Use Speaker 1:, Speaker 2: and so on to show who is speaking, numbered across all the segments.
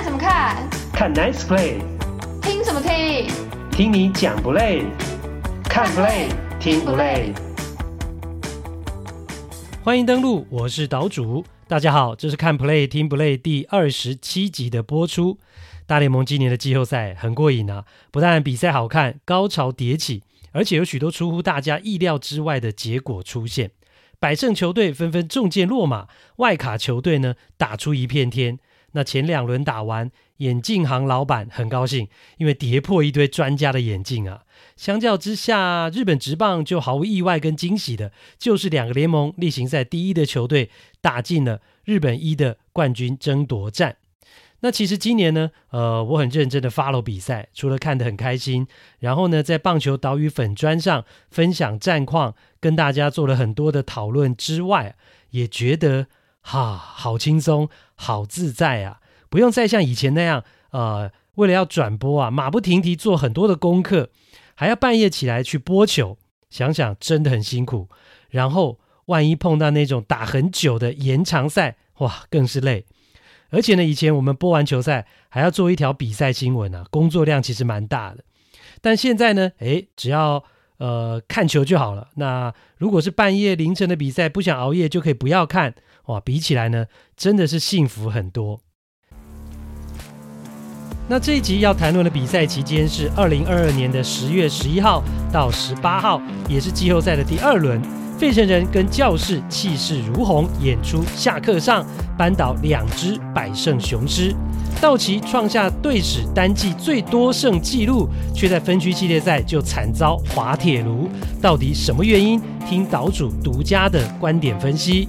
Speaker 1: 看什么看？
Speaker 2: 看 Nice Play。
Speaker 1: 听什么听？
Speaker 2: 听你讲不累？看 Play 听不累？
Speaker 3: 欢迎登录，我是岛主。大家好，这是看 Play 听不累第二十七集的播出。大联盟今年的季后赛很过瘾啊！不但比赛好看，高潮迭起，而且有许多出乎大家意料之外的结果出现。百胜球队纷纷中箭落马，外卡球队呢打出一片天。那前两轮打完，眼镜行老板很高兴，因为跌破一堆专家的眼镜啊。相较之下，日本职棒就毫无意外跟惊喜的，就是两个联盟例行赛第一的球队打进了日本一的冠军争夺战。那其实今年呢，呃，我很认真的 follow 比赛，除了看得很开心，然后呢，在棒球岛屿粉砖上分享战况，跟大家做了很多的讨论之外，也觉得哈，好轻松，好自在啊，不用再像以前那样，呃，为了要转播啊，马不停蹄做很多的功课，还要半夜起来去播球，想想真的很辛苦。然后万一碰到那种打很久的延长赛，哇，更是累。而且呢，以前我们播完球赛还要做一条比赛新闻啊，工作量其实蛮大的。但现在呢，诶，只要呃看球就好了。那如果是半夜凌晨的比赛，不想熬夜就可以不要看。哇，比起来呢，真的是幸福很多。那这一集要谈论的比赛期间是二零二二年的十月十一号到十八号，也是季后赛的第二轮。费城人跟教士气势如虹，演出下课上，扳倒两支百胜雄狮。道奇创下队史单季最多胜纪录，却在分区系列赛就惨遭滑铁卢。到底什么原因？听岛主独家的观点分析。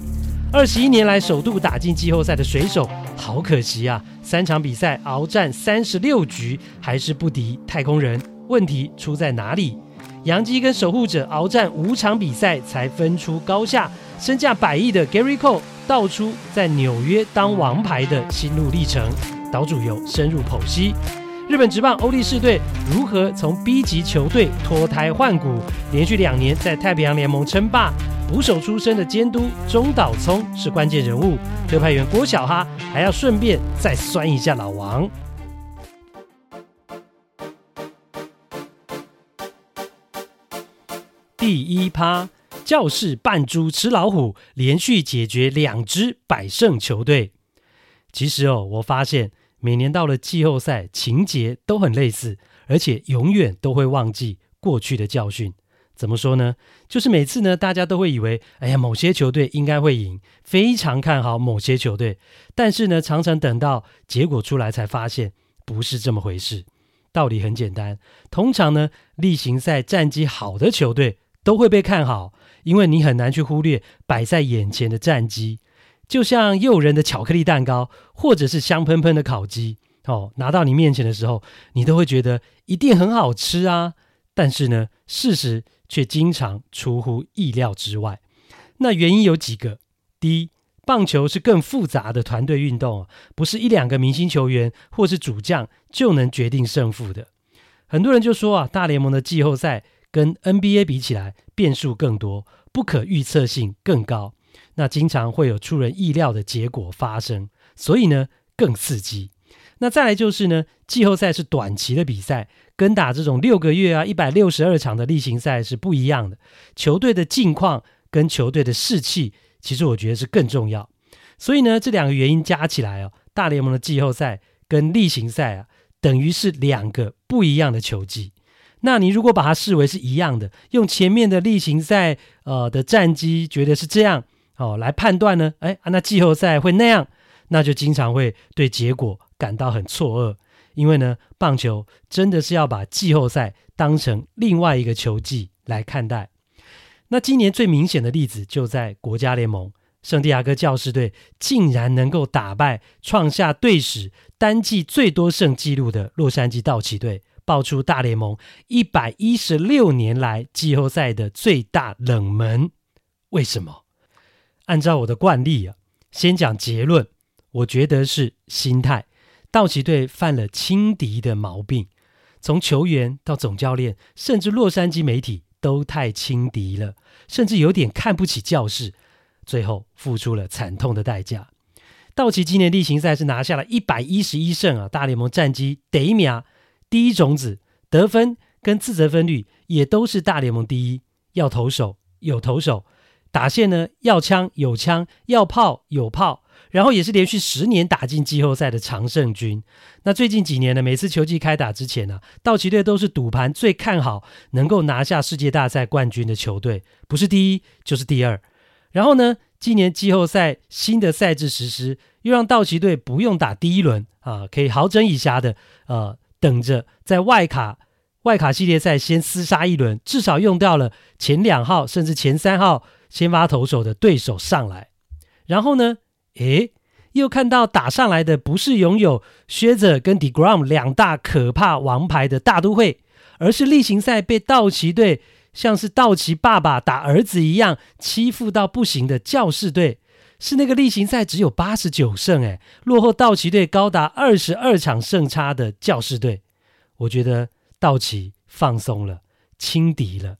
Speaker 3: 二十一年来首度打进季后赛的水手，好可惜啊！三场比赛鏖战三十六局，还是不敌太空人。问题出在哪里？洋基跟守护者鏖战五场比赛才分出高下，身价百亿的 Gary Cole 道出在纽约当王牌的心路历程。岛主有深入剖析，日本职棒欧力士队如何从 B 级球队脱胎换骨，连续两年在太平洋联盟称霸。捕手出身的监督中岛聪是关键人物，特派员郭小哈还要顺便再酸一下老王。第一趴，教室扮猪吃老虎，连续解决两支百胜球队。其实哦，我发现每年到了季后赛，情节都很类似，而且永远都会忘记过去的教训。怎么说呢？就是每次呢，大家都会以为，哎呀，某些球队应该会赢，非常看好某些球队。但是呢，常常等到结果出来，才发现不是这么回事。道理很简单，通常呢，例行赛战绩好的球队。都会被看好，因为你很难去忽略摆在眼前的战绩，就像诱人的巧克力蛋糕，或者是香喷喷的烤鸡，哦，拿到你面前的时候，你都会觉得一定很好吃啊。但是呢，事实却经常出乎意料之外。那原因有几个：第一，棒球是更复杂的团队运动，不是一两个明星球员或是主将就能决定胜负的。很多人就说啊，大联盟的季后赛。跟 NBA 比起来，变数更多，不可预测性更高，那经常会有出人意料的结果发生，所以呢更刺激。那再来就是呢，季后赛是短期的比赛，跟打这种六个月啊、一百六十二场的例行赛是不一样的。球队的近况跟球队的士气，其实我觉得是更重要。所以呢，这两个原因加起来哦，大联盟的季后赛跟例行赛啊，等于是两个不一样的球季。那你如果把它视为是一样的，用前面的例行赛呃的战绩觉得是这样哦来判断呢，哎啊，那季后赛会那样，那就经常会对结果感到很错愕，因为呢，棒球真的是要把季后赛当成另外一个球季来看待。那今年最明显的例子就在国家联盟，圣地亚哥教士队竟然能够打败创下队史单季最多胜纪录的洛杉矶道奇队。爆出大联盟一百一十六年来季后赛的最大冷门，为什么？按照我的惯例啊，先讲结论，我觉得是心态。道奇队犯了轻敌的毛病，从球员到总教练，甚至洛杉矶媒体都太轻敌了，甚至有点看不起教士，最后付出了惨痛的代价。道奇今年例行赛是拿下了一百一十一胜啊，大联盟战绩第一名，第一种子，得分跟自责分率也都是大联盟第一。要投手有投手，打线呢要枪有枪，要炮有炮，然后也是连续十年打进季后赛的常胜军。那最近几年呢，每次球季开打之前呢、道奇队都是赌盘最看好能够拿下世界大赛冠军的球队，不是第一就是第二。然后呢，今年季后赛新的赛制实施，又让道奇队不用打第一轮啊，可以好整以暇的呃等着在外卡外卡系列赛先厮杀一轮，至少用掉了前两号甚至前三号先发投手的对手上来。然后呢，诶，又看到打上来的不是拥有靴子跟 DeGrom 两大可怕王牌的大都会，而是例行赛被道奇队。像是道奇爸爸打儿子一样欺负到不行的教士队，是那个例行赛只有八十九胜，诶，落后道奇队高达二十二场胜差的教士队。我觉得道奇放松了，轻敌了。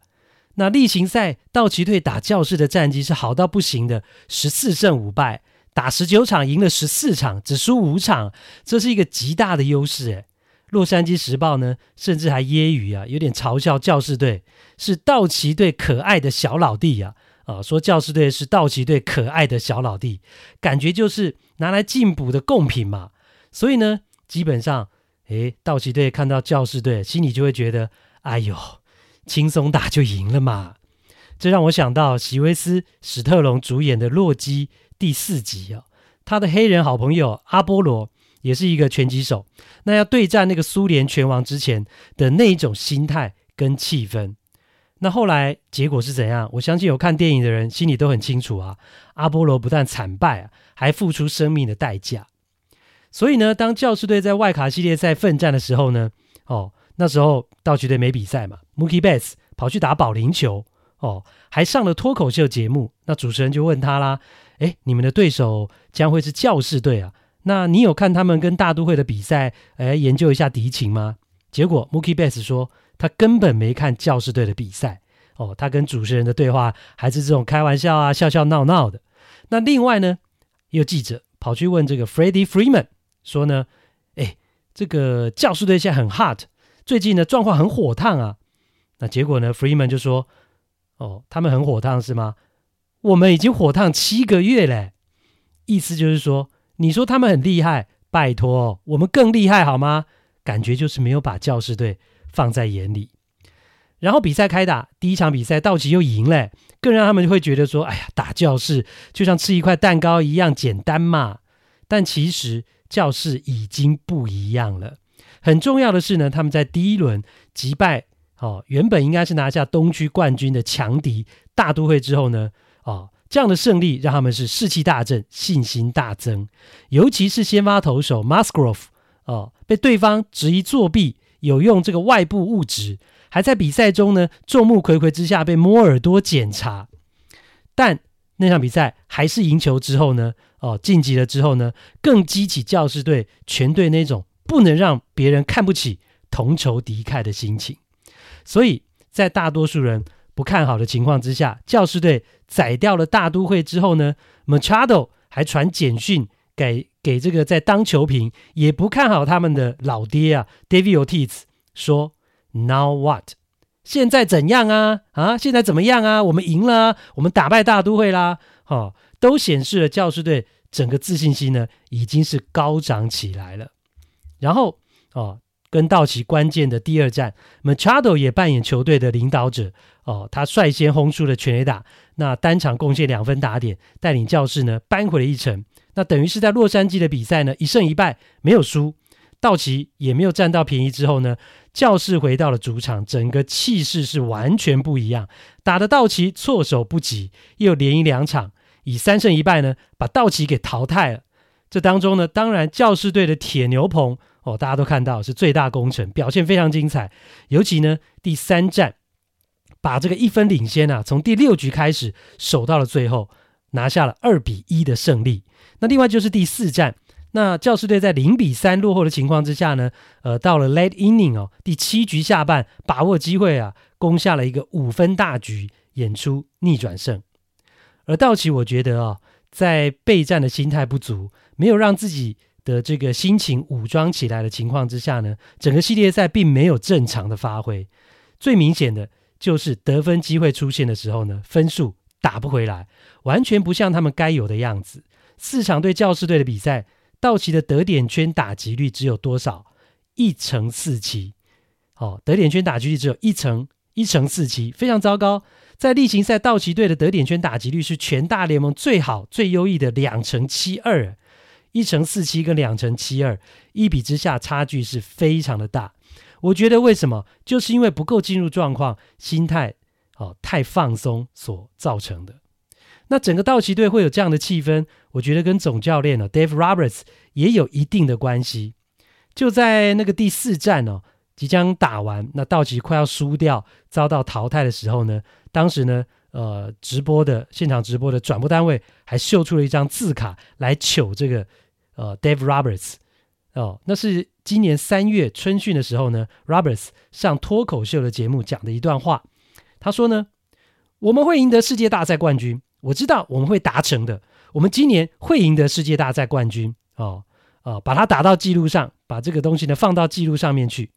Speaker 3: 那例行赛道奇队打教士的战绩是好到不行的，十四胜五败，打十九场赢了十四场，只输五场，这是一个极大的优势，诶。洛杉矶时报呢，甚至还揶揄啊，有点嘲笑教士队是道奇队可爱的小老弟呀，啊，啊，说教士队是道奇队可爱的小老弟，感觉就是拿来进补的贡品嘛。所以呢，基本上，诶，道奇队看到教士队，心里就会觉得，哎呦，轻松打就赢了嘛。这让我想到席维斯·史特龙主演的《洛基》第四集啊，他的黑人好朋友阿波罗。也是一个拳击手，那要对战那个苏联拳王之前的那一种心态跟气氛，那后来结果是怎样？我相信有看电影的人心里都很清楚啊。阿波罗不但惨败啊，还付出生命的代价。所以呢，当教士队在外卡系列赛奋战的时候呢，哦，那时候道奇队没比赛嘛，Mookie Betts 跑去打保龄球，哦，还上了脱口秀节目。那主持人就问他啦：“诶，你们的对手将会是教士队啊？”那你有看他们跟大都会的比赛，哎，研究一下敌情吗？结果 Mookie b e t s 说他根本没看教士队的比赛哦，他跟主持人的对话还是这种开玩笑啊，笑笑闹闹的。那另外呢，有记者跑去问这个 Freddie Freeman 说呢，哎，这个教士队现在很 hot，最近的状况很火烫啊。那结果呢，Freeman 就说，哦，他们很火烫是吗？我们已经火烫七个月嘞，意思就是说。你说他们很厉害，拜托，我们更厉害好吗？感觉就是没有把教士队放在眼里。然后比赛开打，第一场比赛道奇又赢了，更让他们会觉得说：“哎呀，打教室就像吃一块蛋糕一样简单嘛。”但其实教室已经不一样了。很重要的是呢，他们在第一轮击败哦，原本应该是拿下东区冠军的强敌大都会之后呢，哦。这样的胜利让他们是士气大振，信心大增。尤其是先发投手 Musgrove 哦，被对方质疑作弊，有用这个外部物质，还在比赛中呢众目睽睽之下被摸耳朵检查。但那场比赛还是赢球之后呢，哦晋级了之后呢，更激起教士队全队那种不能让别人看不起、同仇敌忾的心情。所以在大多数人不看好的情况之下，教士队宰掉了大都会之后呢，Machado 还传简讯给给这个在当球评也不看好他们的老爹啊，David Ortiz 说：“Now what？现在怎样啊？啊，现在怎么样啊？我们赢了，我们打败大都会啦！哦，都显示了教士队整个自信心呢已经是高涨起来了。然后哦。”跟道奇关键的第二战，Machado 也扮演球队的领导者哦，他率先轰出了全垒打，那单场贡献两分打点，带领教士呢扳回了一城。那等于是在洛杉矶的比赛呢一胜一败没有输，道奇也没有占到便宜之后呢，教士回到了主场，整个气势是完全不一样，打得道奇措手不及，又连赢两场，以三胜一败呢把道奇给淘汰了。这当中呢，当然教士队的铁牛棚。哦，大家都看到是最大功臣，表现非常精彩。尤其呢，第三战把这个一分领先啊，从第六局开始守到了最后，拿下了二比一的胜利。那另外就是第四战，那教士队在零比三落后的情况之下呢，呃，到了 late inning 哦，第七局下半把握机会啊，攻下了一个五分大局，演出逆转胜。而道奇，我觉得啊、哦，在备战的心态不足，没有让自己的这个心情武装起来的情况之下呢，整个系列赛并没有正常的发挥。最明显的就是得分机会出现的时候呢，分数打不回来，完全不像他们该有的样子。四场对教士队的比赛，道奇的得点圈打击率只有多少？一成四七。哦，得点圈打击率只有一成一成四七，非常糟糕。在例行赛，道奇队的得点圈打击率是全大联盟最好、最优异的两成七二，一成四七跟两成七二，一比之下差距是非常的大。我觉得为什么？就是因为不够进入状况，心态哦太放松所造成的。那整个道奇队会有这样的气氛，我觉得跟总教练呢、哦、Dave Roberts 也有一定的关系。就在那个第四站哦。即将打完，那道奇快要输掉，遭到淘汰的时候呢，当时呢，呃，直播的现场直播的转播单位还秀出了一张字卡来求这个呃 Dave Roberts 哦，那是今年三月春训的时候呢，Roberts 上脱口秀的节目讲的一段话。他说呢，我们会赢得世界大赛冠军，我知道我们会达成的，我们今年会赢得世界大赛冠军哦哦，把它打到记录上，把这个东西呢放到记录上面去。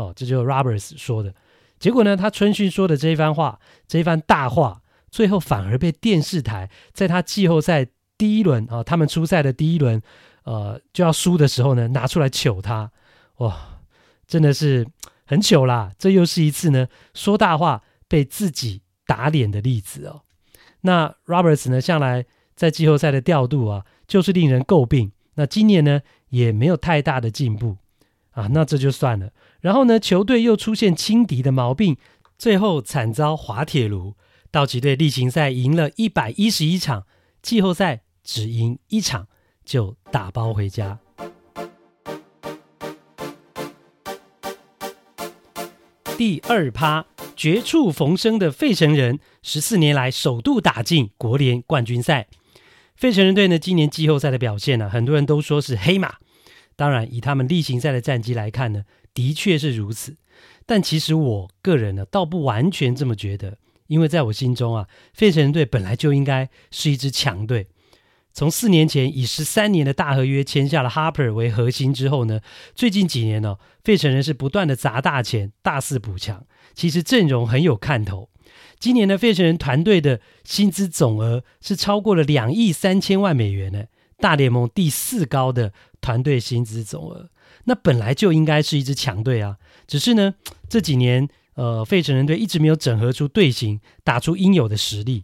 Speaker 3: 哦，这就是 Roberts 说的。结果呢，他春训说的这一番话，这一番大话，最后反而被电视台在他季后赛第一轮啊、他们出赛的第一轮，呃，就要输的时候呢，拿出来糗他。哇，真的是很糗啦！这又是一次呢说大话被自己打脸的例子哦。那 Roberts 呢，向来在季后赛的调度啊，就是令人诟病。那今年呢，也没有太大的进步啊。那这就算了。然后呢，球队又出现轻敌的毛病，最后惨遭滑铁卢。道奇队例行赛赢了一百一十一场，季后赛只赢一场就打包回家。第二趴，绝处逢生的费城人，十四年来首度打进国联冠军赛。费城人队呢，今年季后赛的表现呢、很多人都说是黑马。当然，以他们例行赛的战绩来看呢。的确是如此，但其实我个人呢，倒不完全这么觉得，因为在我心中啊，费城人队本来就应该是一支强队。从四年前以十三年的大合约签下了 Harper 为核心之后呢，最近几年呢、哦，费城人是不断的砸大钱，大肆补强，其实阵容很有看头。今年的费城人团队的薪资总额是超过了两亿三千万美元呢，大联盟第四高的团队薪资总额。那本来就应该是一支强队啊，只是呢，这几年呃，费城人队一直没有整合出队形，打出应有的实力，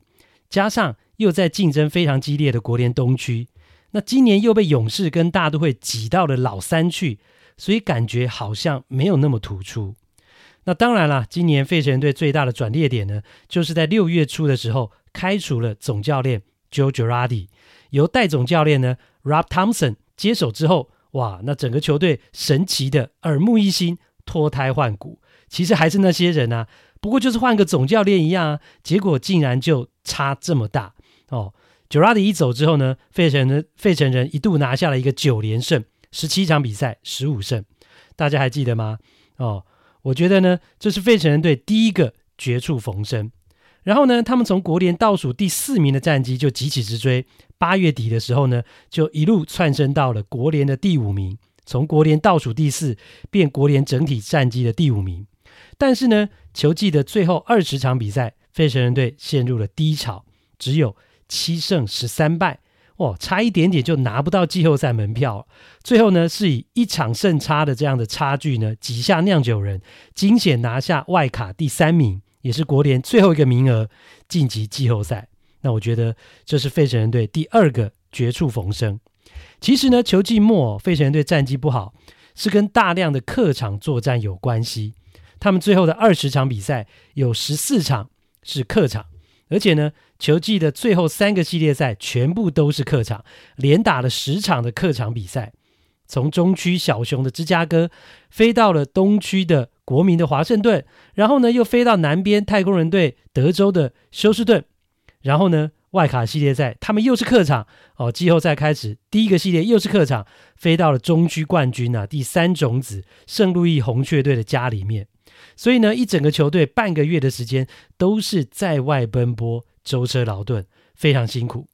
Speaker 3: 加上又在竞争非常激烈的国联东区，那今年又被勇士跟大都会挤到了老三去，所以感觉好像没有那么突出。那当然了，今年费城队最大的转捩点呢，就是在六月初的时候开除了总教练 Joe Girardi，由代总教练呢 Rob Thompson 接手之后。哇，那整个球队神奇的耳目一新，脱胎换骨，其实还是那些人啊，不过就是换个总教练一样啊，结果竟然就差这么大哦。Girardi 一走之后呢，费城人费城人一度拿下了一个九连胜，十七场比赛十五胜，大家还记得吗？哦，我觉得呢，这是费城人队第一个绝处逢生。然后呢，他们从国联倒数第四名的战绩就急起直追。八月底的时候呢，就一路窜升到了国联的第五名，从国联倒数第四变国联整体战绩的第五名。但是呢，球季的最后二十场比赛，费城人队陷入了低潮，只有七胜十三败，哇，差一点点就拿不到季后赛门票。最后呢，是以一场胜差的这样的差距呢，挤下酿酒人，惊险拿下外卡第三名。也是国联最后一个名额晋级季后赛，那我觉得这是费城人队第二个绝处逢生。其实呢，球季末费城人队战绩不好，是跟大量的客场作战有关系。他们最后的二十场比赛有十四场是客场，而且呢，球季的最后三个系列赛全部都是客场，连打了十场的客场比赛。从中区小熊的芝加哥飞到了东区的国民的华盛顿，然后呢又飞到南边太空人队德州的休斯顿，然后呢外卡系列赛他们又是客场。哦，季后赛开始第一个系列又是客场，飞到了中区冠军啊第三种子圣路易红雀队的家里面，所以呢一整个球队半个月的时间都是在外奔波舟车劳顿，非常辛苦。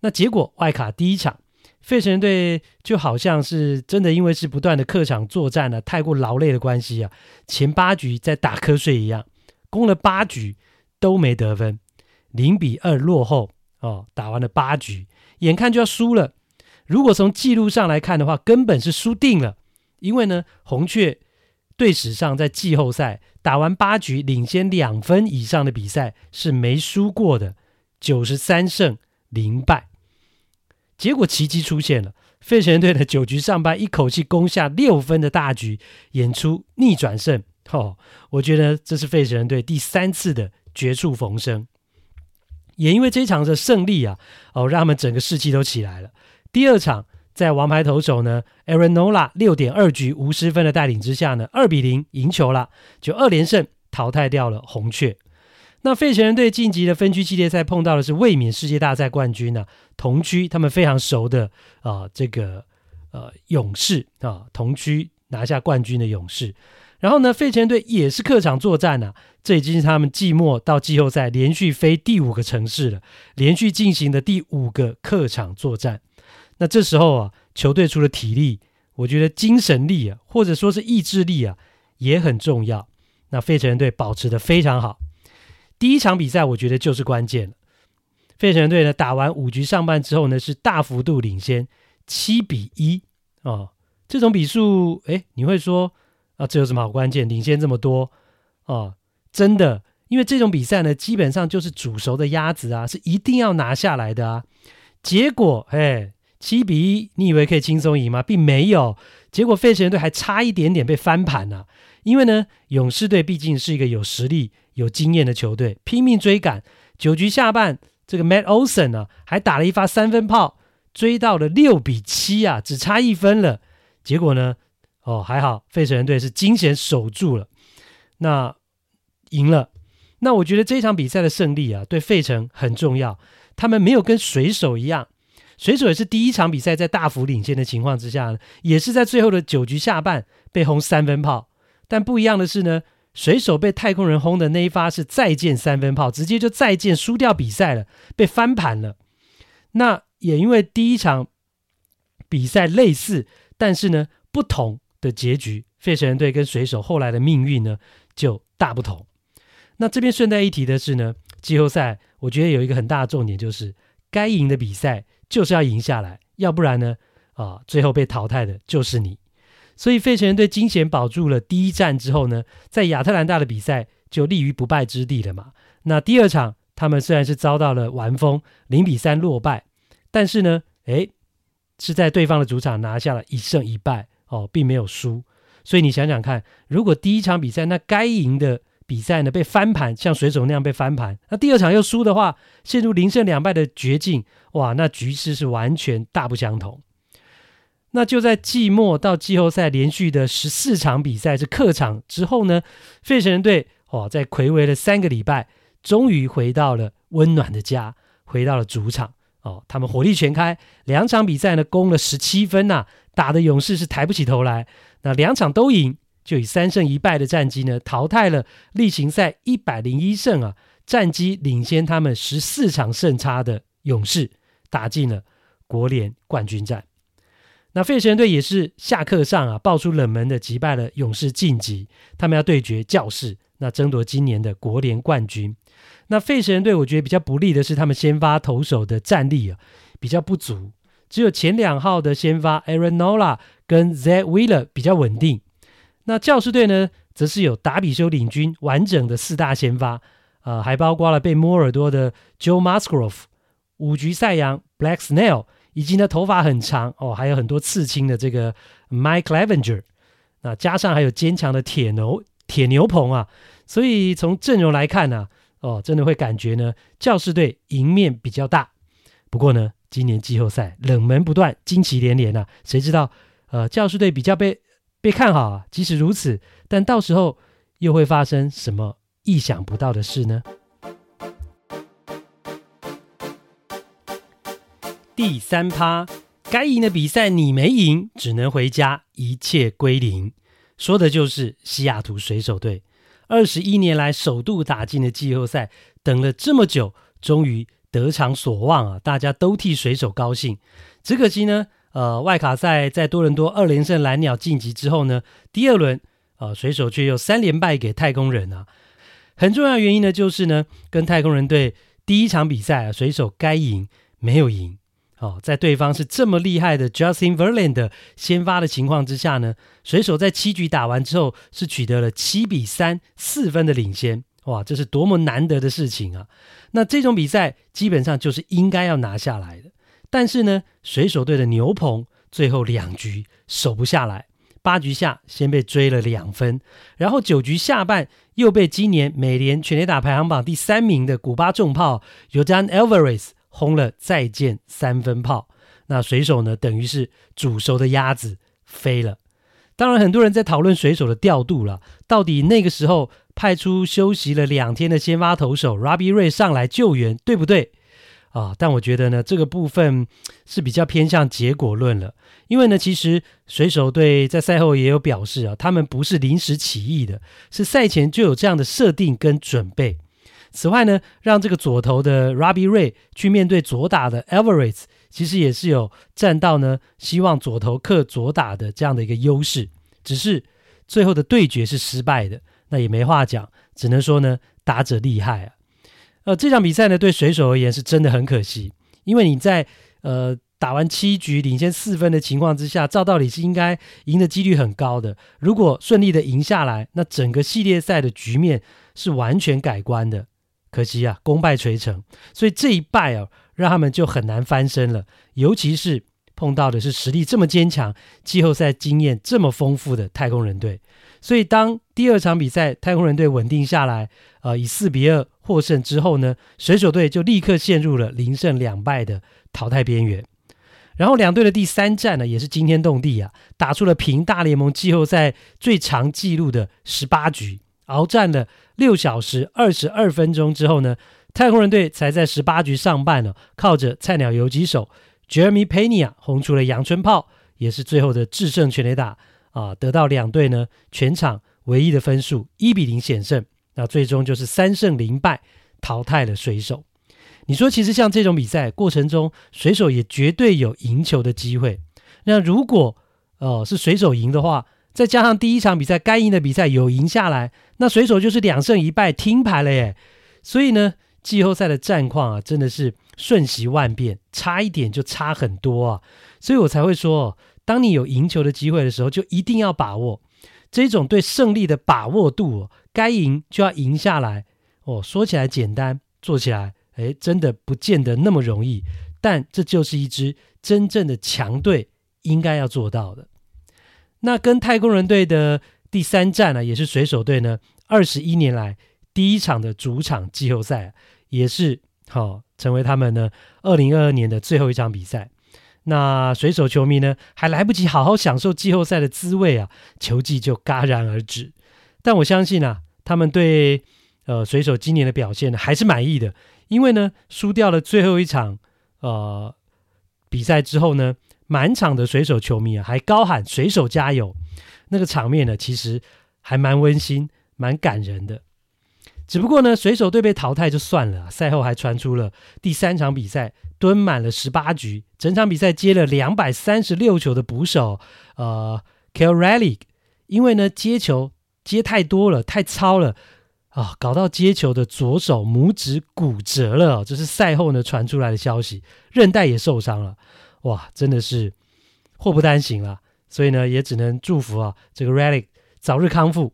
Speaker 3: 那结果外卡第一场，费城队就好像是真的因为是不断的客场作战呢、太过劳累的关系啊，前八局在打瞌睡一样，攻了八局都没得分，零比二落后哦，打完了八局，眼看就要输了。如果从记录上来看的话，根本是输定了，因为呢，红雀队史上在季后赛打完八局领先两分以上的比赛是没输过的，九十三胜零败。结果奇迹出现了，费城队的九局上半一口气攻下六分的大局，演出逆转胜。哦，我觉得这是费城队第三次的绝处逢生，也因为这场的胜利啊，哦，让他们整个士气都起来了。第二场，在王牌投手呢，Aaron Nola 六点二局无失分的带领之下呢，二比零赢球了，就二连胜淘汰掉了红雀。那费城人队晋级的分区系列赛碰到的是卫冕世界大赛冠军呢、啊，同区他们非常熟的啊、这个呃勇士啊，同区拿下冠军的勇士。然后呢，费城队也是客场作战啊，这已经是他们季末到季后赛连续飞第五个城市了，连续进行的第五个客场作战。那这时候啊，球队除了体力，我觉得精神力啊，或者说是意志力啊，也很重要。那费城人队保持得非常好。第一场比赛，我觉得就是关键了。费城队呢，打完五局上半之后呢，是大幅度领先七比一哦。这种比数，哎，你会说啊，这有什么好关键？领先这么多哦，真的，因为这种比赛呢，基本上就是煮熟的鸭子啊，是一定要拿下来的啊。结果，哎。七比一，你以为可以轻松赢吗？并没有，结果费城队还差一点点被翻盘了。因为呢，勇士队毕竟是一个有实力、有经验的球队，拼命追赶。九局下半，这个 Matt Olson 呢，还打了一发三分炮，追到了六比七啊，只差一分了。结果呢，哦，还好，费城队是惊险守住了，那赢了。那我觉得这场比赛的胜利啊，对费城很重要。他们没有跟水手一样。水手也是第一场比赛在大幅领先的情况之下呢，也是在最后的九局下半被轰三分炮。但不一样的是呢，水手被太空人轰的那一发是再见三分炮，直接就再见输掉比赛了，被翻盘了。那也因为第一场比赛类似，但是呢不同的结局，费城人队跟水手后来的命运呢就大不同。那这边顺带一提的是呢，季后赛我觉得有一个很大的重点就是该赢的比赛。就是要赢下来，要不然呢，啊，最后被淘汰的就是你。所以费城人队惊险保住了第一战之后呢，在亚特兰大的比赛就立于不败之地了嘛。那第二场他们虽然是遭到了完封，零比三落败，但是呢，诶，是在对方的主场拿下了一胜一败哦，并没有输。所以你想想看，如果第一场比赛那该赢的。比赛呢被翻盘，像水手那样被翻盘。那第二场又输的话，陷入零胜两败的绝境。哇，那局势是完全大不相同。那就在季末到季后赛连续的十四场比赛是客场之后呢，费城人队哦，在魁违了三个礼拜，终于回到了温暖的家，回到了主场哦。他们火力全开，两场比赛呢攻了十七分呐、打的勇士是抬不起头来。那两场都赢。就以三胜一败的战绩呢，淘汰了例行赛一百零一胜啊，战绩领先他们十四场胜差的勇士，打进了国联冠军战。那费城队也是下课上啊，爆出冷门的击败了勇士晋级，他们要对决教士，那争夺今年的国联冠军。那费城队我觉得比较不利的是，他们先发投手的战力啊比较不足，只有前两号的先发 Aaron Nola 跟 Zack Wheeler 比较稳定。那教士队呢，则是有达比修领军完整的四大先发，呃，还包括了被摸耳朵的 Joe Musgrove、五局赛扬 Blake Snell，以及呢头发很长哦，还有很多刺青的这个 Mike Levenger，。那加上还有坚强的铁牛铁牛棚啊，所以从阵容来看呢、哦，真的会感觉呢教士队赢面比较大。不过呢，今年季后赛冷门不断，惊奇连连啊，谁知道呃教士队比较被。被看好啊！即使如此，但到时候又会发生什么意想不到的事呢？第三趴，该赢的比赛你没赢，只能回家，一切归零。说的就是西雅图水手队，二十一年来首度打进了季后赛，等了这么久，终于得偿所望啊，大家都替水手高兴。只可惜呢，呃，外卡赛在多伦多二连胜蓝鸟晋级之后呢，第二轮、呃，水手却又三连败给太空人啊。很重要原因呢，就是呢，跟太空人队第一场比赛啊，水手该赢没有赢。哦，在对方是这么厉害的 Justin Verland 先发的情况之下呢，水手在七局打完之后是取得了七比三四分的领先。哇，这是多么难得的事情啊！那这种比赛基本上就是应该要拿下来的。但是呢，水手队的牛棚最后两局守不下来，八局下先被追了两分，然后九局下半又被今年美联全垒打排行榜第三名的古巴重炮 Yordan Alvarez 轰了再见三分炮。那水手呢，等于是煮熟的鸭子飞了。当然，很多人在讨论水手的调度了，到底那个时候派出休息了两天的先发投手 Robbie Ray 上来救援，对不对？啊，但我觉得呢，这个部分是比较偏向结果论了，因为呢，其实水手队在赛后也有表示啊，他们不是临时起意的，是赛前就有这样的设定跟准备。此外呢，让这个左投的 Robbie Ray 去面对左打的 Everett，。其实也是有占到呢，希望左投克左打的这样的一个优势，只是最后的对决是失败的，那也没话讲，只能说呢，打者厉害啊。呃，这场比赛呢，对水手而言是真的很可惜，因为你在呃打完七局领先四分的情况之下，照道理是应该赢的几率很高的。如果顺利的赢下来，那整个系列赛的局面是完全改观的。可惜啊，功败垂成，所以这一败啊。让他们就很难翻身了，尤其是碰到的是实力这么坚强、季后赛经验这么丰富的太空人队。所以，当第二场比赛太空人队稳定下来，呃，以四比二获胜之后呢，水手队就立刻陷入了零胜两败的淘汰边缘。然后，两队的第三战呢，也是惊天动地啊，打出了平大联盟季后赛最长纪录的十八局，鏖战了六小时二十二分钟之后呢。太空人队才在十八局上半呢，靠着菜鸟游击手 Jeremy Pena 轰出了阳春炮，也是最后的制胜全垒打啊，得到两队呢全场唯一的分数一比零险胜，那最终就是三胜零败淘汰了水手。你说，其实像这种比赛过程中，水手也绝对有赢球的机会。那如果、呃、是水手赢的话，再加上第一场比赛该赢的比赛有赢下来，那水手就是两胜一败听牌了耶。所以呢。季后赛的战况啊，真的是瞬息万变，差一点就差很多啊，所以我才会说，当你有赢球的机会的时候，就一定要把握这种对胜利的把握度，该赢就要赢下来哦。说起来简单，做起来，哎，真的不见得那么容易，但这就是一支真正的强队应该要做到的。那跟太空人队的第三战呢，也是水手队呢二十一年来第一场的主场季后赛。也是好、哦，成为他们呢二零二二年的最后一场比赛。那水手球迷呢，还来不及好好享受季后赛的滋味啊，球季就戛然而止。但我相信啊，他们对呃水手今年的表现呢还是满意的，因为呢输掉了最后一场呃比赛之后呢，满场的水手球迷啊还高喊“水手加油”，那个场面呢其实还蛮温馨、蛮感人的。只不过呢，水手队被淘汰就算了。赛后还传出了第三场比赛蹲满了十八局，整场比赛接了两百三十六球的捕手，呃 k a l r a l l y 因为呢接球接太多了，太糙了啊，搞到接球的左手拇指骨折了。这是赛后呢传出来的消息，韧带也受伤了。哇，真的是祸不单行了。所以呢，也只能祝福啊这个 Raleigh 早日康复。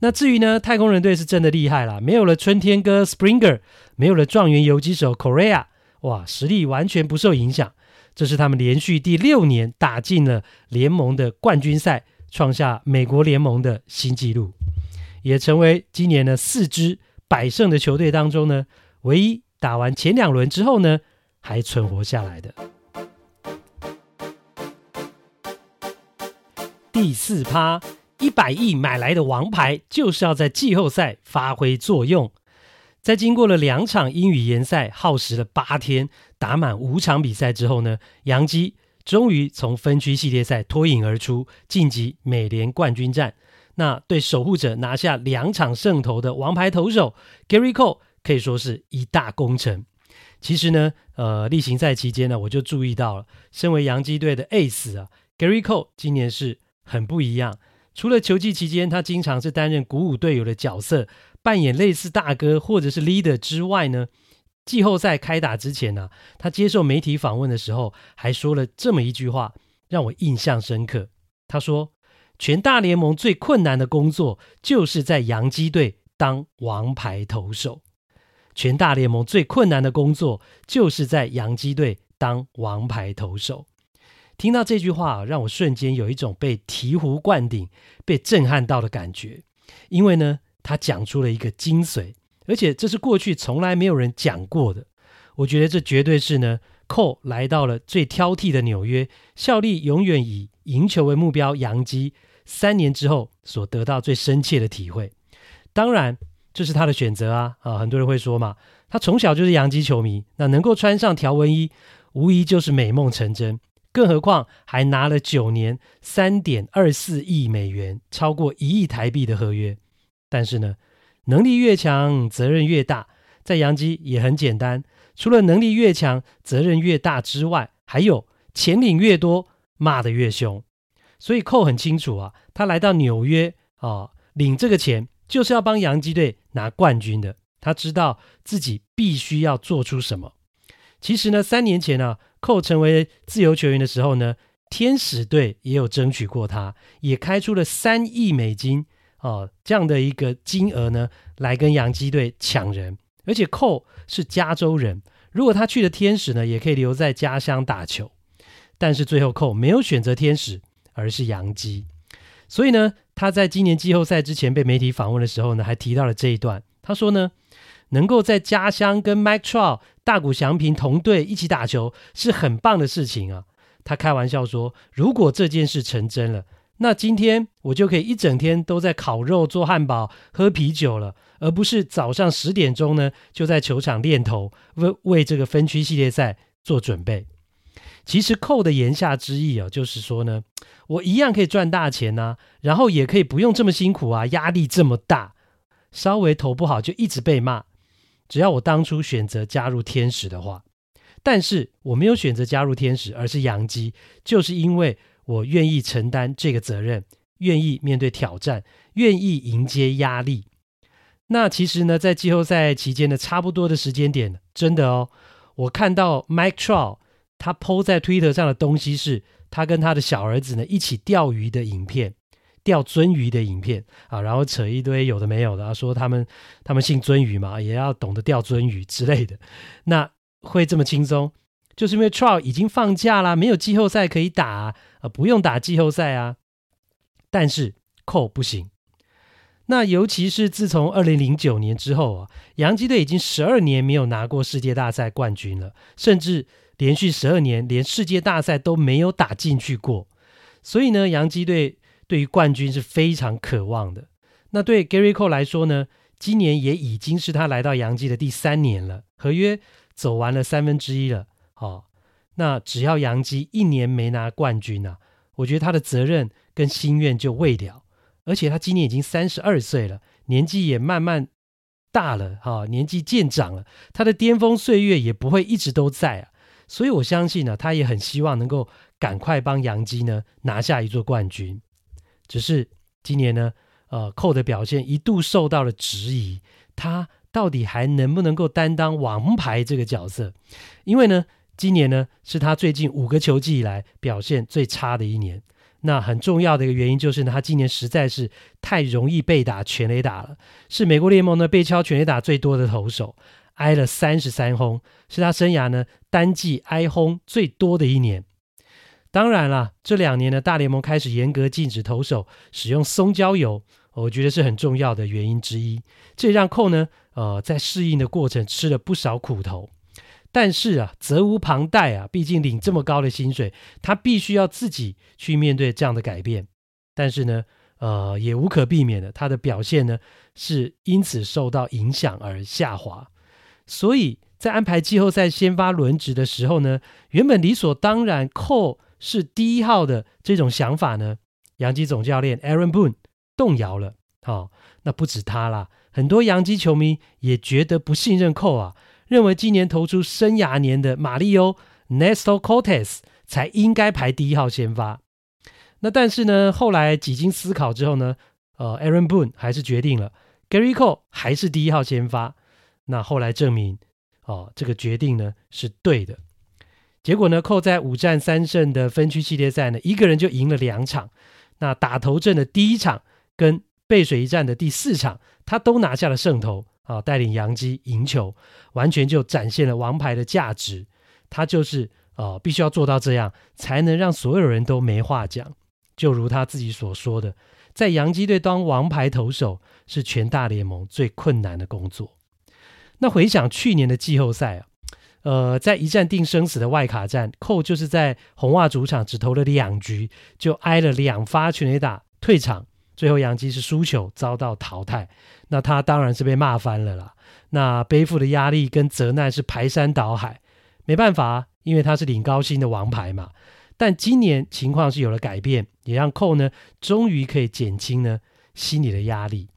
Speaker 3: 那至于呢，太空人队是真的厉害了，没有了春天哥 Springer，没有了状元游击手 Correa，哇，实力完全不受影响。这是他们连续第六年打进了联盟的冠军赛，创下美国联盟的新纪录，也成为今年呢四支百胜的球队当中呢唯一打完前两轮之后呢还存活下来的。第四趴。一百亿买来的王牌，就是要在季后赛发挥作用。在经过了两场英语联赛，耗时了八天，打满五场比赛之后呢，洋基终于从分区系列赛脱颖而出，晋级美联冠军战。那对守护者拿下两场胜投的王牌投手 Gary Cole 可以说是一大功臣。其实呢，呃，例行赛期间呢，我就注意到了，身为洋基队的 Ace 啊，Gary Cole 今年是很不一样。除了球季期间，他经常是担任鼓舞队友的角色，扮演类似大哥或者是 leader 之外呢，季后赛开打之前呢，他接受媒体访问的时候，还说了这么一句话，让我印象深刻。他说：“全大联盟最困难的工作，就是在洋基队当王牌投手。全大联盟最困难的工作，就是在洋基队当王牌投手。”听到这句话，让我瞬间有一种被醍醐灌顶、被震撼到的感觉。因为呢，他讲出了一个精髓，而且这是过去从来没有人讲过的。我觉得这绝对是呢，Cole 来到了最挑剔的纽约，效力永远以赢球为目标，洋基三年之后所得到最深切的体会。当然，这是他的选择啊！啊，很多人会说嘛，他从小就是洋基球迷，那能够穿上条纹衣，无疑就是美梦成真。更何况还拿了九年三点二四亿美元，超过一亿台币的合约。但是呢，能力越强，责任越大。在洋基也很简单，除了能力越强，责任越大之外，还有钱领越多，骂得越凶。所以寇很清楚啊，他来到纽约啊、哦，领这个钱就是要帮洋基队拿冠军的。他知道自己必须要做出什么。其实呢，三年前呢、啊。寇成为自由球员的时候呢，天使队也有争取过他，也开出了三亿美金哦这样的一个金额呢，来跟洋基队抢人。而且寇是加州人，如果他去了天使呢，也可以留在家乡打球。但是最后寇没有选择天使，而是洋基。所以呢，他在今年季后赛之前被媒体访问的时候呢，还提到了这一段。他说呢。能够在家乡跟 Mike Trout、大谷翔平同队一起打球是很棒的事情啊！他开玩笑说：“如果这件事成真了，那今天我就可以一整天都在烤肉、做汉堡、喝啤酒了，而不是早上十点钟呢就在球场练投，为为这个分区系列赛做准备。”其实寇的言下之意啊，就是说呢，我一样可以赚大钱啊，然后也可以不用这么辛苦啊，压力这么大，稍微投不好就一直被骂。只要我当初选择加入天使的话，但是我没有选择加入天使，而是洋基，就是因为我愿意承担这个责任，愿意面对挑战，愿意迎接压力。那其实呢，在季后赛期间的差不多的时间点，真的哦，我看到 Mike Trout 他 po 在 Twitter 上的东西是他跟他的小儿子呢一起钓鱼的影片。钓鳟鱼的影片啊，然后扯一堆有的没有的，说他们他们姓鳟鱼嘛，也要懂得钓鳟鱼之类的。那会这么轻松，就是因为 Trout 已经放假啦，没有季后赛可以打啊，不用打季后赛啊。但是 Cole 不行。那尤其是自从二零零九年之后啊，洋基队已经十二年没有拿过世界大赛冠军了，甚至连续十二年连世界大赛都没有打进去过。所以呢，洋基队。对于冠军是非常渴望的。那对 Gary Cole 来说呢，今年也已经是他来到洋基的第三年了，合约走完了三分之一了。哦，那只要洋基一年没拿冠军啊，我觉得他的责任跟心愿就未了。而且他今年已经三十二岁了，年纪也慢慢大了，哈、年纪渐长了，他的巅峰岁月也不会一直都在啊。所以我相信呢、他也很希望能够赶快帮杨基呢拿下一座冠军。只是今年呢，呃，寇的表现一度受到了质疑，他到底还能不能够担当王牌这个角色？因为呢，今年呢是他最近五个球季以来表现最差的一年。那很重要的一个原因就是呢，他今年实在是太容易被打全垒打了，是美国联盟呢被敲全垒打最多的投手，挨了三十三轰，是他生涯呢单季挨轰最多的一年。当然了，这两年呢，大联盟开始严格禁止投手使用松焦油，我觉得是很重要的原因之一。这让寇呢，呃，在适应的过程吃了不少苦头。但是啊，责无旁贷啊，毕竟领这么高的薪水，他必须要自己去面对这样的改变。但是呢，呃，也无可避免的，他的表现呢，是因此受到影响而下滑。所以在安排季后赛先发轮值的时候呢，原本理所当然，寇。是第一号的这种想法呢，洋基总教练 Aaron Boone 动摇了。好、哦，那不止他啦，很多洋基球迷也觉得不信任寇啊，认为今年投出生涯年的马里欧 Nestor Cortes 才应该排第一号先发。那但是呢，后来几经思考之后呢，呃，Aaron Boone 还是决定了 Gary Cole 还是第一号先发。那后来证明，哦，这个决定呢是对的。结果呢扣在五战三胜的分区系列赛呢，一个人就赢了两场。那打头阵的第一场跟背水一战的第四场，他都拿下了胜投啊，带领洋基赢球，完全就展现了王牌的价值。他就是呃，必须要做到这样，才能让所有人都没话讲。就如他自己所说的，在洋基队当王牌投手是全大联盟最困难的工作。那回想去年的季后赛啊，呃，在一战定生死的外卡战寇就是在红袜主场只投了两局，就挨了两发全垒打退场，最后洋基是输球遭到淘汰。那他当然是被骂翻了啦。那背负的压力跟责难是排山倒海，没办法，因为他是领高薪的王牌嘛。但今年情况是有了改变，也让寇呢终于可以减轻呢心理的压力。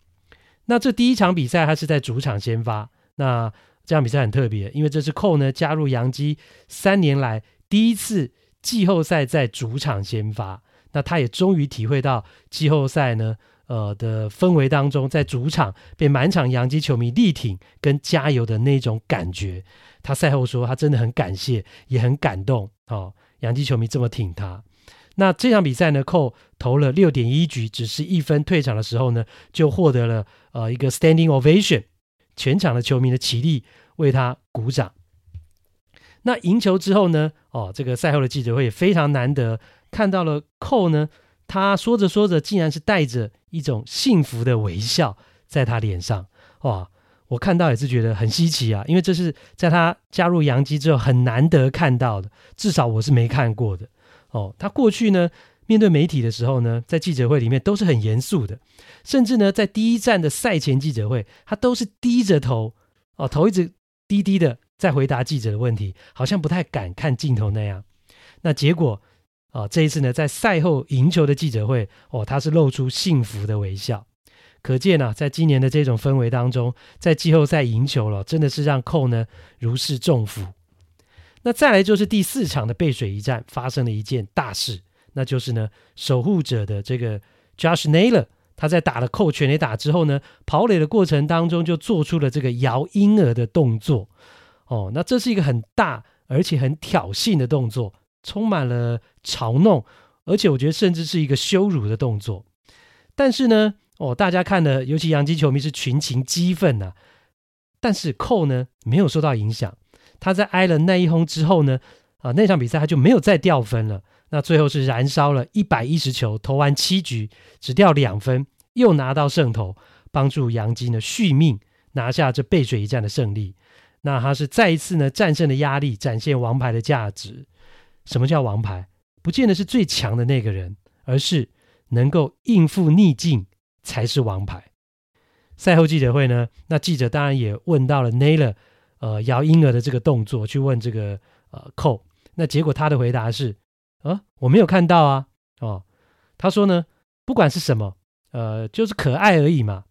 Speaker 3: 那这第一场比赛他是在主场先发，那这场比赛很特别，因为这是扣呢加入洋基三年来第一次季后赛在主场先发。那他也终于体会到季后赛呢呃的氛围当中，在主场被满场洋基球迷力挺跟加油的那种感觉。他赛后说，他真的很感谢，也很感动哦。洋基球迷这么挺他，那这场比赛呢扣投了六点一局，只是一分退场的时候呢，就获得了呃一个 standing ovation，全场的球迷的起立为他鼓掌。那赢球之后呢，哦，这个赛后的记者会也非常难得，看到了 Cole 呢，他说着说着，竟然是带着一种幸福的微笑在他脸上，哇！我看到也是觉得很稀奇啊，因为这是在他加入洋基之后很难得看到的，至少我是没看过的。哦，他过去呢面对媒体的时候呢，在记者会里面都是很严肃的，甚至呢在第一站的赛前记者会，他都是低着头，哦，头一直低低的在回答记者的问题，好像不太敢看镜头那样。那结果，哦，这一次呢在赛后赢球的记者会，哦，他是露出幸福的微笑。可见啊，在今年的这种氛围当中，在季后赛赢球了，真的是让寇呢如释重负。那再来就是第四场的背水一战，发生了一件大事，那就是呢守护者的这个 Josh Naylor，他在打了 Cole 全垒打之后呢，跑垒的过程当中就做出了这个摇婴儿的动作。哦，那这是一个很大而且很挑衅的动作，充满了嘲弄，而且我觉得甚至是一个羞辱的动作。但是呢，哦，大家看的，尤其洋基球迷是群情激愤呐、啊。但是 Cole 呢没有受到影响，他在挨了那一轰之后呢，啊，那场比赛他就没有再掉分了。那最后是燃烧了一百一十球，投完七局只掉两分，又拿到胜投，帮助杨基呢续命，拿下这背水一战的胜利。那他是再一次呢战胜了压力，展现王牌的价值。什么叫王牌？不见得是最强的那个人，而是能够应付逆境。才是王牌。赛后记者会呢，那记者当然也问到了 Naylor，呃，摇婴儿的这个动作，去问这个呃 Cole。那结果他的回答是，啊，我没有看到啊，哦，他说呢，不管是什么，呃，就是可爱而已嘛。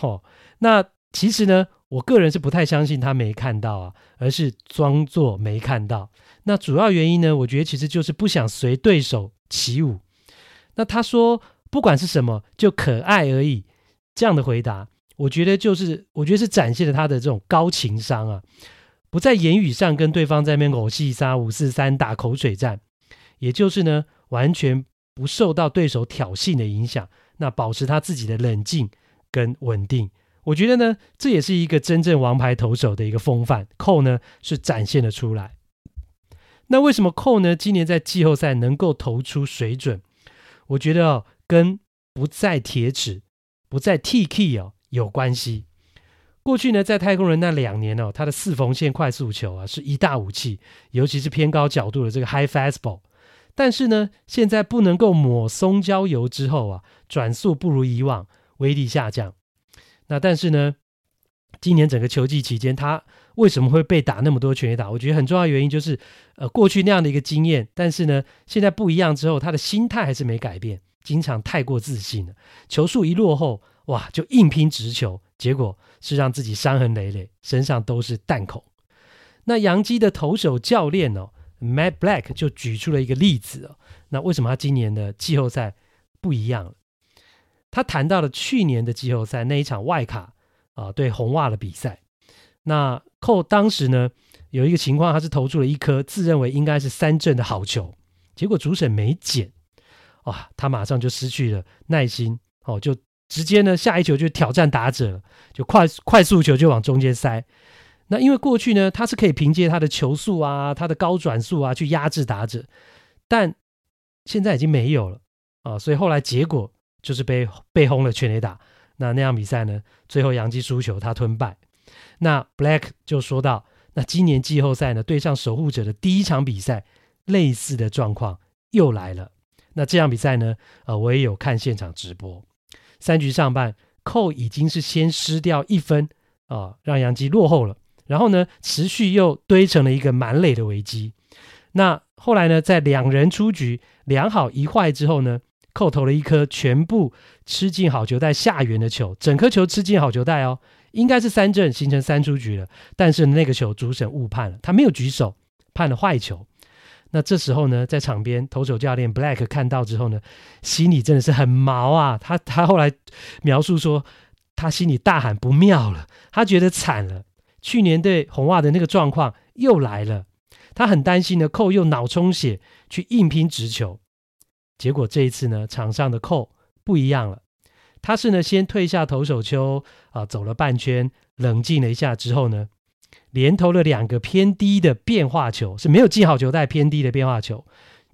Speaker 3: 哦，那其实呢，我个人是不太相信他没看到啊，而是装作没看到。那主要原因呢，我觉得其实就是不想随对手起舞。那他说。不管是什么，就可爱而已。这样的回答，我觉得就是，我觉得是展现了他的这种高情商啊，不在言语上跟对方在那边偶戏杀五四三打口水战，也就是呢，完全不受到对手挑衅的影响，那保持他自己的冷静跟稳定。我觉得呢，这也是一个真正王牌投手的一个风范。寇呢是展现了出来。那为什么寇呢今年在季后赛能够投出水准？我觉得哦。跟不再铁齿、不再 T key 哦有关系。过去呢，在太空人那两年哦，他的四缝线快速球啊是一大武器，尤其是偏高角度的这个 high fastball。但是呢，现在不能够抹松焦油之后啊，转速不如以往，威力下降。那但是呢，今年整个球季期间，他为什么会被打那么多全垒打？我觉得很重要原因就是，呃，过去那样的一个经验，但是呢，现在不一样之后，他的心态还是没改变。经常太过自信了，球速一落后，哇，就硬拼直球，结果是让自己伤痕累累，身上都是弹孔。那洋基的投手教练哦，Matt Black 就举出了一个例子哦。那为什么他今年的季后赛不一样了？他谈到了去年的季后赛那一场外卡啊对红袜的比赛。那寇当时呢有一个情况，他是投出了一颗自认为应该是三振的好球，结果主审没捡，哇，他马上就失去了耐心哦，就直接呢下一球就挑战打者，就快快速球就往中间塞。那因为过去呢，他是可以凭借他的球速啊，他的高转速啊，去压制打者，但现在已经没有了啊，所以后来结果就是被被轰了全垒打。那那场比赛呢，最后杨基输球，他吞败。那 Black 就说到，那今年季后赛呢，对上守护者的第一场比赛，类似的状况又来了。那这场比赛呢，呃，我也有看现场直播，三局上半，寇已经是先失掉一分啊，让杨基落后了。然后呢，持续又堆成了一个满垒的危机。那后来呢，在两人出局，两好一坏之后呢，寇投了一颗全部吃进好球带下缘的球，整颗球吃进好球带哦，应该是三振形成三出局了。但是那个球主审误判了，他没有举手，判了坏球。那这时候呢，在场边投手教练 Black 看到之后呢，心里真的是很毛啊。他他后来描述说，他心里大喊不妙了，他觉得惨了。去年对红袜的那个状况又来了，他很担心呢。寇又脑充血去硬拼直球，结果这一次呢，场上的寇不一样了。他是呢先退下投手丘啊，走了半圈，冷静了一下之后呢，连投了两个偏低的变化球，是没有进好球带偏低的变化球，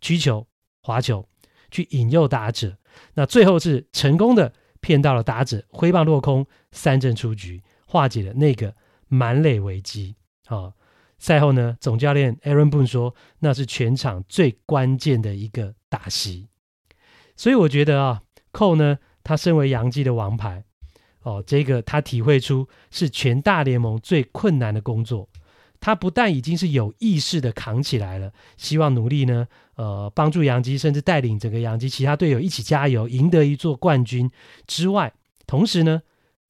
Speaker 3: 曲球、滑球去引诱打者。那最后是成功的骗到了打者，挥棒落空，三振出局，化解了那个。满垒危机啊！赛后呢，总教练 Aaron Boone 说，那是全场最关键的一个打席。所以我觉得啊，寇呢，他身为洋基的王牌哦，这个他体会出是全大联盟最困难的工作。他不但已经是有意识的扛起来了，希望努力呢，呃，帮助洋基，甚至带领整个洋基其他队友一起加油，赢得一座冠军之外，同时呢，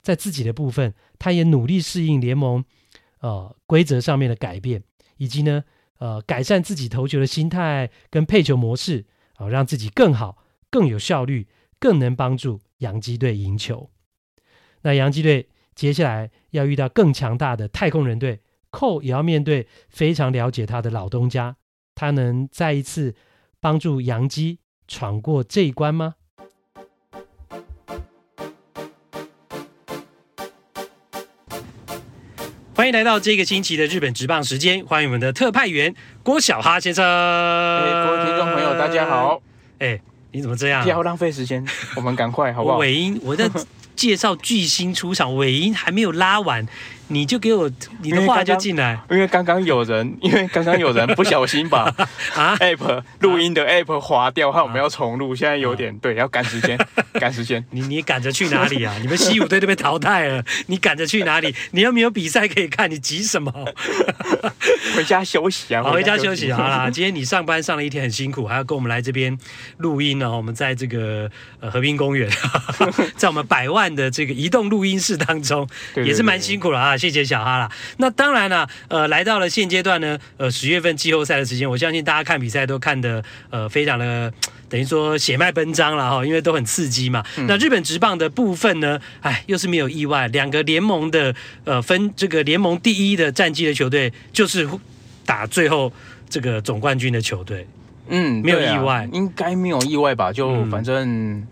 Speaker 3: 在自己的部分，他也努力适应联盟呃规则上面的改变，以及呢呃改善自己投球的心态跟配球模式啊、让自己更好、更有效率，更能帮助洋基队赢球。那洋基队接下来要遇到更强大的太空人队，寇也要面对非常了解他的老东家，他能再一次帮助洋基闯过这一关吗？欢迎来到这个星期的日本直棒时间，欢迎我们的特派员郭小哈先生。
Speaker 1: 哎，各位听众朋友，大家好。
Speaker 3: 哎，你怎么这样？
Speaker 1: 不要浪费时间，我们赶快好不好？
Speaker 3: 尾音，我在介绍巨星出场，尾音还没有拉完。你就给我你的话就进来，
Speaker 1: 因为刚刚有人，因为刚刚有人不小心把 啊 app 录音的 app 划掉，害我们要重录，现在有点对，要赶时间，赶时间。
Speaker 3: 你你赶着去哪里啊？你们西武队都被淘汰了，你赶着去哪里？你又没有比赛可以看，你急什么？
Speaker 1: 回家休息啊！
Speaker 3: 好，回家休息好啦。今天你上班上了一天很辛苦，还要跟我们来这边录音呢。我们在这个呃和平公园，在我们百万的这个移动录音室当中，也是蛮辛苦了啊。谢谢小哈啦。那当然了，呃，来到了现阶段呢，呃，十月份季后赛的时间，我相信大家看比赛都看得呃非常的等于说血脉奔张了哈，因为都很刺激嘛。嗯、那日本职棒的部分呢，哎，又是没有意外，两个联盟的呃分这个联盟第一的战绩的球队，就是打最后这个总冠军的球队。
Speaker 1: 嗯，没有意外，啊、应该没有意外吧？就反正。嗯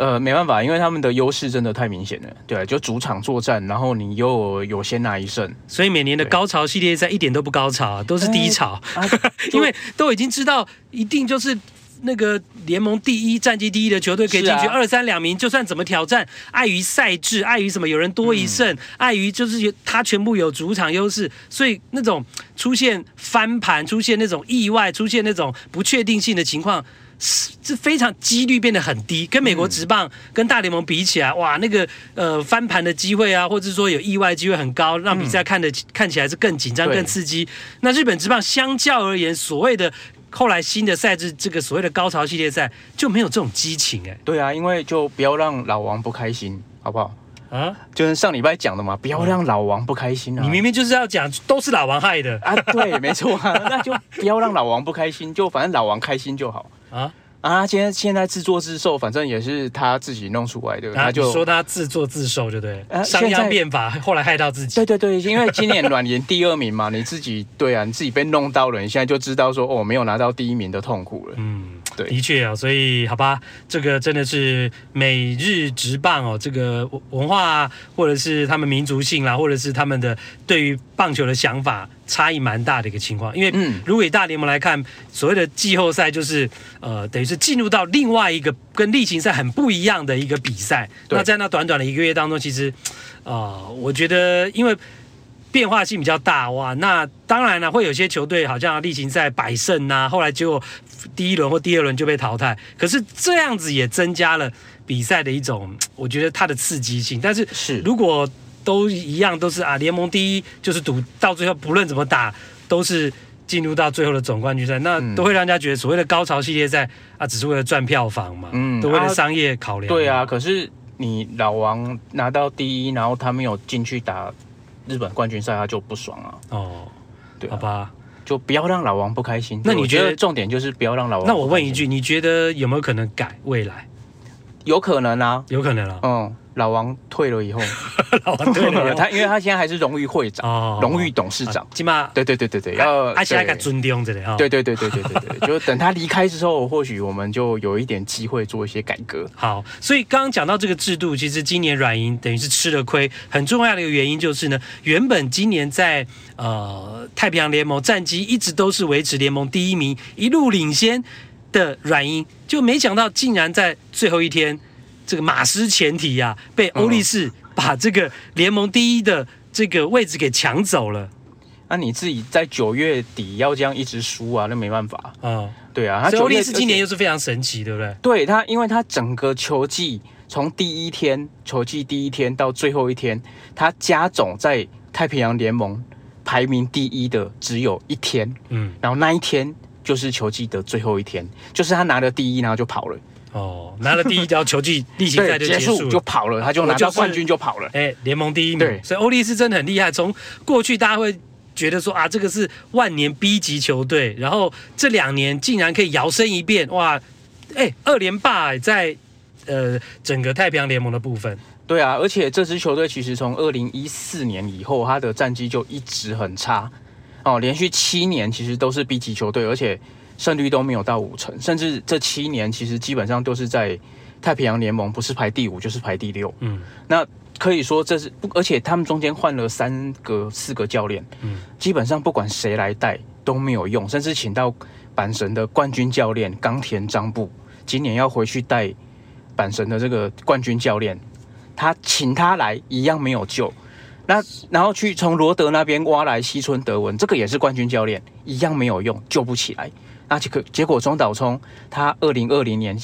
Speaker 1: 呃，没办法，因为他们的优势真的太明显了。对，就主场作战，然后你又有先拿一胜，
Speaker 3: 所以每年的高潮系列赛一点都不高潮，都是低潮，欸啊、因为都已经知道一定就是那个联盟第一战绩第一的球队可以进去二三两名，就算怎么挑战，碍于赛制，碍于什么有人多一胜，碍于、嗯、就是他全部有主场优势，所以那种出现翻盘、出现那种意外、出现那种不确定性的情况。是非常几率变得很低，跟美国职棒、嗯、跟大联盟比起来，哇，那个呃翻盘的机会啊，或者说有意外机会很高，让比赛看的、嗯、看起来是更紧张、更刺激。那日本职棒相较而言，所谓的后来新的赛制，这个所谓的高潮系列赛就没有这种激情哎。
Speaker 1: 对啊，因为就不要让老王不开心，好不好？啊，就是上礼拜讲的嘛，不要让老王不开心啊！
Speaker 3: 你明明就是要讲都是老王害的
Speaker 1: 啊，对，没错啊，那就不要让老王不开心，就反正老王开心就好啊。啊，现在现在自作自受，反正也是他自己弄出来的。他就
Speaker 3: 说他自作自受，对不对？商鞅变法，后来害到自己。
Speaker 1: 对对对，因为今年软银第二名嘛，你自己对啊，你自己被弄到了，你现在就知道说哦，没有拿到第一名的痛苦了。嗯。
Speaker 3: 的确啊，所以好吧，这个真的是美日职棒哦，这个文化或者是他们民族性啦，或者是他们的对于棒球的想法差异蛮大的一个情况。因为如果以大联盟来看，所谓的季后赛就是呃，等于是进入到另外一个跟例行赛很不一样的一个比赛。那在那短短的一个月当中，其实啊、呃，我觉得因为。变化性比较大哇，那当然了，会有些球队好像例行赛百胜呐，后来结果第一轮或第二轮就被淘汰。可是这样子也增加了比赛的一种，我觉得它的刺激性。但是是如果都一样，都是啊联盟第一，就是赌到最后不论怎么打都是进入到最后的总冠军赛，那都会让人家觉得所谓的高潮系列赛啊，只是为了赚票房嘛，嗯，都为了商业考量。
Speaker 1: 对啊，可是你老王拿到第一，然后他没有进去打。日本冠军赛他就不爽啊！哦，对啊，
Speaker 3: 好吧，
Speaker 1: 就不要让老王不开心。那你觉得重点就是不要让老王？
Speaker 3: 那我问一句，你觉得有没有可能改未来？
Speaker 1: 有可能啊，
Speaker 3: 有可能啊。
Speaker 1: 嗯。老王退了以后，老王退了，他 因为他现在还是荣誉会长、荣誉董事长，
Speaker 3: 起码
Speaker 1: 对对对对对，要
Speaker 3: 而且还尊重着的啊，
Speaker 1: 对对对对对对对，就等他离开之后，或许我们就有一点机会做一些改革。
Speaker 3: 好，所以刚刚讲到这个制度，其实今年软银等于是吃了亏，很重要的一个原因就是呢，原本今年在呃太平洋联盟战绩一直都是维持联盟第一名，一路领先的软银，就没想到竟然在最后一天。这个马失前蹄呀、啊，被欧力士把这个联盟第一的这个位置给抢走了。
Speaker 1: 那、啊、你自己在九月底要这样一直输啊，那没办法。嗯，对啊。
Speaker 3: 他欧力士今年又是非常神奇，对不对？
Speaker 1: 对他，因为他整个球季从第一天球季第一天到最后一天，他加总在太平洋联盟排名第一的只有一天。嗯，然后那一天就是球季的最后一天，就是他拿了第一，然后就跑了。
Speaker 3: 哦，拿了第一条球季例行赛就结束
Speaker 1: 就跑了，他就拿到冠军就跑了。
Speaker 3: 哎、就是，联盟第一名，对，所以欧力士真的很厉害。从过去大家会觉得说啊，这个是万年 B 级球队，然后这两年竟然可以摇身一变，哇，哎，二连霸在呃整个太平洋联盟的部分。
Speaker 1: 对啊，而且这支球队其实从二零一四年以后，他的战绩就一直很差哦，连续七年其实都是 B 级球队，而且。胜率都没有到五成，甚至这七年其实基本上都是在太平洋联盟，不是排第五就是排第六。嗯，那可以说这是不，而且他们中间换了三个、四个教练，嗯，基本上不管谁来带都没有用，甚至请到阪神的冠军教练冈田张布，今年要回去带阪神的这个冠军教练，他请他来一样没有救。那然后去从罗德那边挖来西村德文，这个也是冠军教练，一样没有用，救不起来。那结果，结果中岛聪他二零二零年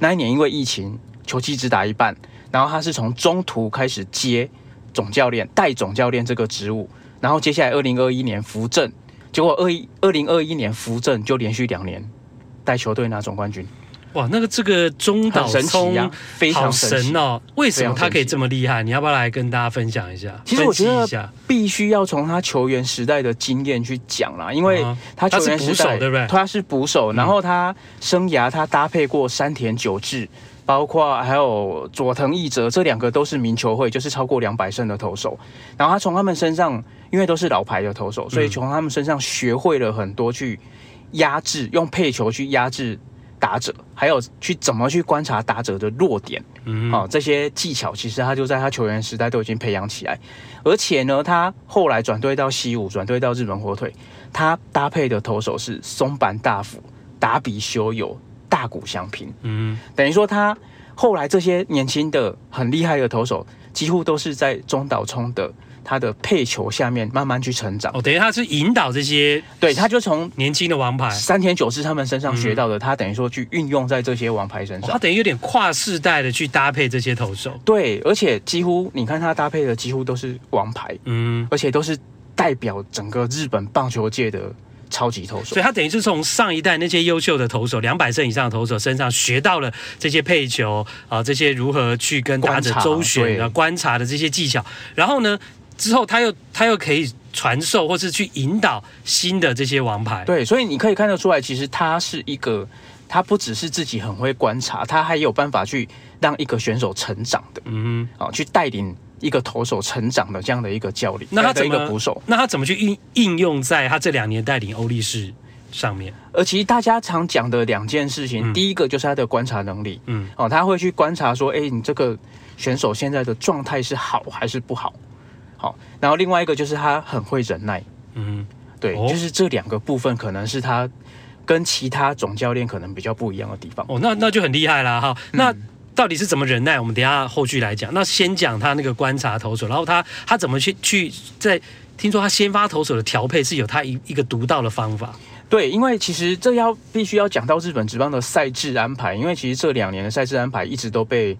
Speaker 1: 那一年因为疫情，球季只打一半，然后他是从中途开始接总教练、带总教练这个职务，然后接下来二零二一年扶正，结果二一二零二一年扶正就连续两年带球队拿总冠军。
Speaker 3: 哇，那个这个中岛聪、啊、
Speaker 1: 非常神，
Speaker 3: 神哦！为什么他可以这么厉害？你要不要来跟大家分享一下？
Speaker 1: 其实我觉得必须要从他球员时代的经验去讲啦，因为他球员捕手对不对？他是捕手，然后他生涯他搭配过山田久志，包括还有佐藤义哲，这两个都是名球会，就是超过两百胜的投手。然后他从他们身上，因为都是老牌的投手，所以从他们身上学会了很多去压制，用配球去压制。打者还有去怎么去观察打者的弱点，嗯，哦，这些技巧其实他就在他球员时代都已经培养起来，而且呢，他后来转队到西武，转队到日本火腿，他搭配的投手是松坂大辅、达比修有、大谷翔平，嗯，等于说他后来这些年轻的很厉害的投手，几乎都是在中岛聪的。他的配球下面慢慢去成长。哦，
Speaker 3: 等于他是引导这些，
Speaker 1: 对，他就从
Speaker 3: 年轻的王牌。
Speaker 1: 三田九志他们身上学到的，嗯、他等于说去运用在这些王牌身上，哦、
Speaker 3: 他等于有点跨世代的去搭配这些投手，
Speaker 1: 对，而且几乎你看他搭配的几乎都是王牌，嗯，而且都是代表整个日本棒球界的超级投手。
Speaker 3: 所以他等于是从上一代那些优秀的投手，两百胜以上的投手身上学到了这些配球啊、呃，这些如何去跟打者周旋啊、观察的这些技巧。然后呢，之后他又他又可以传授或是去引导新的这些王牌。
Speaker 1: 对，所以你可以看得出来，其实他是一个，他不只是自己很会观察，他还有办法去让一个选手成长的。嗯哼，啊，去带领。一个投手成长的这样的一个教练，
Speaker 3: 那他怎
Speaker 1: 么捕手？
Speaker 3: 那他怎么去应应用在他这两年带领欧力士上面？
Speaker 1: 而其实大家常讲的两件事情，嗯、第一个就是他的观察能力，嗯，哦，他会去观察说，哎，你这个选手现在的状态是好还是不好？好，然后另外一个就是他很会忍耐，嗯，对，哦、就是这两个部分可能是他跟其他总教练可能比较不一样的地方。
Speaker 3: 哦，那那就很厉害啦。哈，那。嗯到底是怎么忍耐？我们等下后续来讲。那先讲他那个观察投手，然后他他怎么去去在听说他先发投手的调配是有他一一个独到的方法。
Speaker 1: 对，因为其实这要必须要讲到日本职棒的赛制安排，因为其实这两年的赛制安排一直都被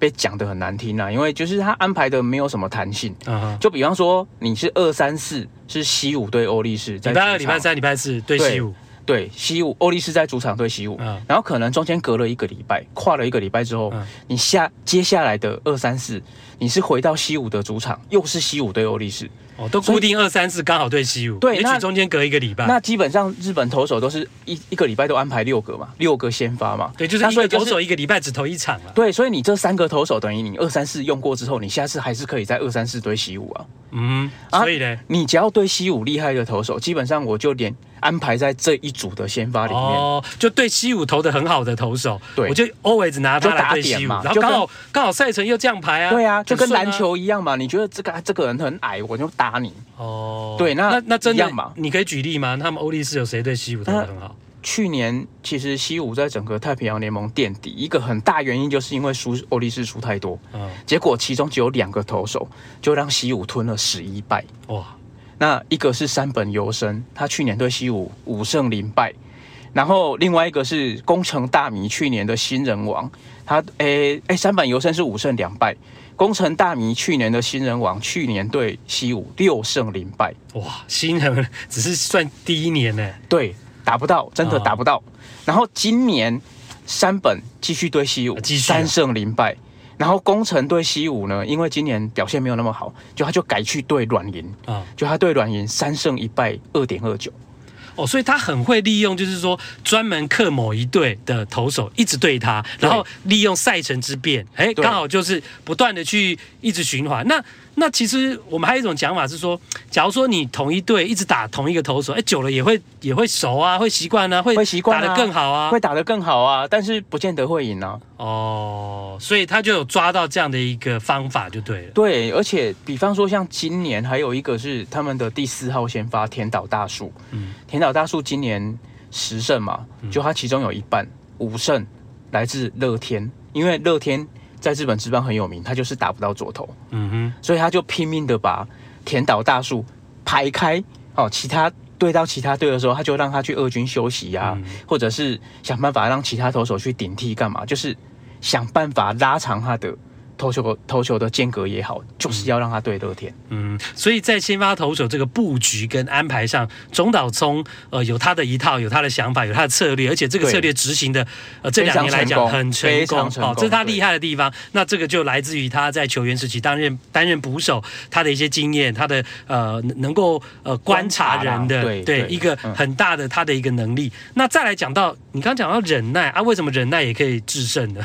Speaker 1: 被讲的很难听啊，因为就是他安排的没有什么弹性。就比方说你是二三四是西武对欧力士，
Speaker 3: 礼拜二、礼拜三、礼拜四对西武。
Speaker 1: 对，西武欧力士在主场对西武，嗯、然后可能中间隔了一个礼拜，跨了一个礼拜之后，嗯、你下接下来的二三四，你是回到西武的主场，又是西武对欧力士，
Speaker 3: 哦，都固定二三四刚好对西武，
Speaker 1: 对，
Speaker 3: 也许中间隔一个礼拜，
Speaker 1: 那基本上日本投手都是一一个礼拜都安排六个嘛，六个先发嘛，
Speaker 3: 对，就是所以投手一个礼拜只投一场了，
Speaker 1: 对，所以你这三个投手等于你二三四用过之后，你下次还是可以在二三四对西武啊，
Speaker 3: 嗯，所以呢，
Speaker 1: 你只要对西武厉害的投手，基本上我就连。安排在这一组的先发里面，哦，
Speaker 3: 就对西武投的很好的投手，
Speaker 1: 对，
Speaker 3: 我就 always 拿他来对西武嘛，然后刚好刚好赛程又这样排啊，
Speaker 1: 对啊，就跟篮球一样嘛，你觉得这个这个人很矮，我就打你，哦，对，那
Speaker 3: 那那真的嘛，你可以举例吗？他们欧力士有谁对西武投的很好？
Speaker 1: 去年其实西武在整个太平洋联盟垫底，一个很大原因就是因为输欧力士输太多，嗯，结果其中只有两个投手就让西武吞了十一败，哇。那一个是山本由生，他去年对西武五胜零败，然后另外一个是宫城大弥，去年的新人王，他诶诶，山本由生是五胜两败，宫城大迷去年的新人王，去年对西武六胜零败，
Speaker 3: 哇，新人只是算第一年呢，
Speaker 1: 对，打不到，真的打不到，哦、然后今年山本继续对西武三胜零败。然后工程对西武呢，因为今年表现没有那么好，就他就改去对软银。啊，就他对软银三胜一败二点二九。
Speaker 3: 哦，所以他很会利用，就是说专门克某一队的投手，一直对他，然后利用赛程之变，哎，刚好就是不断的去一直循环。那那其实我们还有一种讲法是说，假如说你同一队一直打同一个投手，哎，久了也会也会熟啊，会习惯啊，会会习惯打得更好啊，
Speaker 1: 会打得更好啊，但是不见得会赢啊。
Speaker 3: 哦，所以他就有抓到这样的一个方法就对了。
Speaker 1: 对，而且比方说像今年还有一个是他们的第四号先发田岛大树，嗯，田岛大树今年十胜嘛，就他其中有一半五胜来自乐天，因为乐天。在日本职棒很有名，他就是打不到左投，嗯哼，所以他就拼命的把田岛大树排开，哦，其他对到其他队的时候，他就让他去二军休息呀、啊，嗯、或者是想办法让其他投手去顶替干嘛，就是想办法拉长他的。投球投球的间隔也好，就是要让他对乐天。
Speaker 3: 嗯，所以在先发投手这个布局跟安排上，中岛聪呃有他的一套，有他的想法，有他的策略，而且这个策略执行的呃这两年来讲很成功，哦，这是他厉害的地方。那这个就来自于他在球员时期担任担任捕手，他的一些经验，他的呃能够呃观察人的对，对一个很大的他的一个能力。嗯、那再来讲到你刚刚讲到忍耐啊，为什么忍耐也可以制胜呢？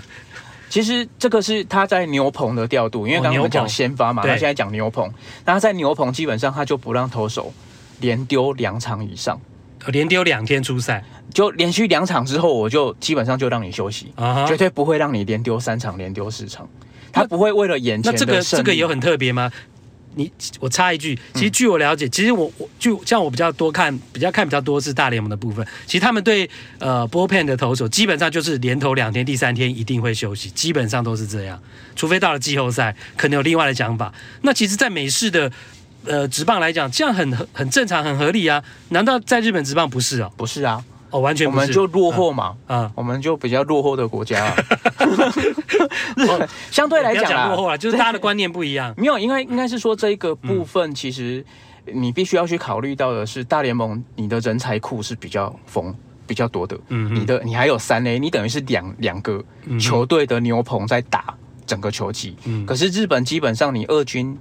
Speaker 1: 其实这个是他在牛棚的调度，因为刚刚我们讲先发嘛，他现在讲牛棚。那他在牛棚基本上他就不让投手连丢两场以上，
Speaker 3: 连丢两天出赛，
Speaker 1: 就连续两场之后，我就基本上就让你休息，绝对不会让你连丢三场、连丢四场。他不会为了眼前的。
Speaker 3: 那这个这个有很特别吗？你我插一句，其实据我了解，其实我我就像我比较多看，比较看比较多是大联盟的部分。其实他们对呃 bullpen 的投手，基本上就是连投两天，第三天一定会休息，基本上都是这样。除非到了季后赛，可能有另外的讲法。那其实，在美式的呃职棒来讲，这样很很正常，很合理啊。难道在日本职棒不是啊？
Speaker 1: 不是啊。
Speaker 3: 哦，完全
Speaker 1: 我们就落后嘛，啊，啊我们就比较落后的国家，相对来讲啊，
Speaker 3: 落后啊，就是大家的观念不一样。
Speaker 1: 没有，应该应该是说这一个部分其实，你必须要去考虑到的是，大联盟你的人才库是比较丰、比较多的。嗯，你的你还有三 A，你等于是两两个球队的牛棚在打整个球季。嗯，可是日本基本上你二军。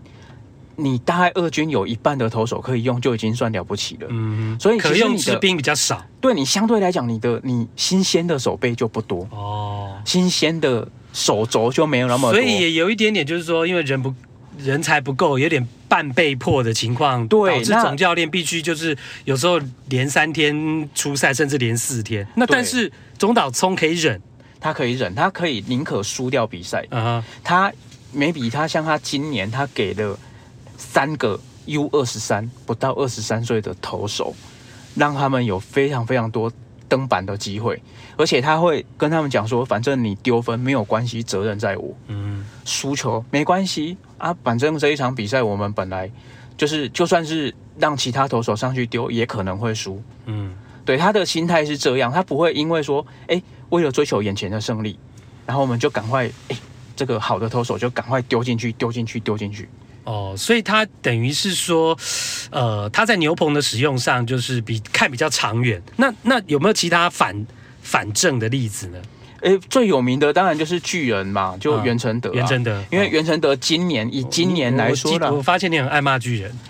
Speaker 1: 你大概二军有一半的投手可以用，就已经算了不起了。嗯，所以
Speaker 3: 可用之兵比较少。
Speaker 1: 对，你相对来讲，你的你新鲜的手背就不多哦，新鲜的手肘就没有那么多。
Speaker 3: 所以也有一点点，就是说，因为人不人才不够，有点半被迫的情况，对，导致总教练必须就是有时候连三天出赛，甚至连四天。那但是中岛聪可以忍，
Speaker 1: 他可以忍，他可以宁可输掉比赛。嗯，他没比他像他今年他给的。三个 U 二十三不到二十三岁的投手，让他们有非常非常多登板的机会，而且他会跟他们讲说，反正你丢分没有关系，责任在我。嗯，输球没关系啊，反正这一场比赛我们本来就是，就算是让其他投手上去丢，也可能会输。嗯，对，他的心态是这样，他不会因为说，哎，为了追求眼前的胜利，然后我们就赶快，哎，这个好的投手就赶快丢进去，丢进去，丢进去。
Speaker 3: 哦，所以他等于是说，呃，他在牛棚的使用上就是比看比较长远。那那有没有其他反反正的例子呢？
Speaker 1: 诶，最有名的当然就是巨人嘛，就袁成德、啊。袁、
Speaker 3: 嗯、成德，
Speaker 1: 因为袁成德今年、哦、以今年来说
Speaker 3: 我，我发现你很爱骂巨人。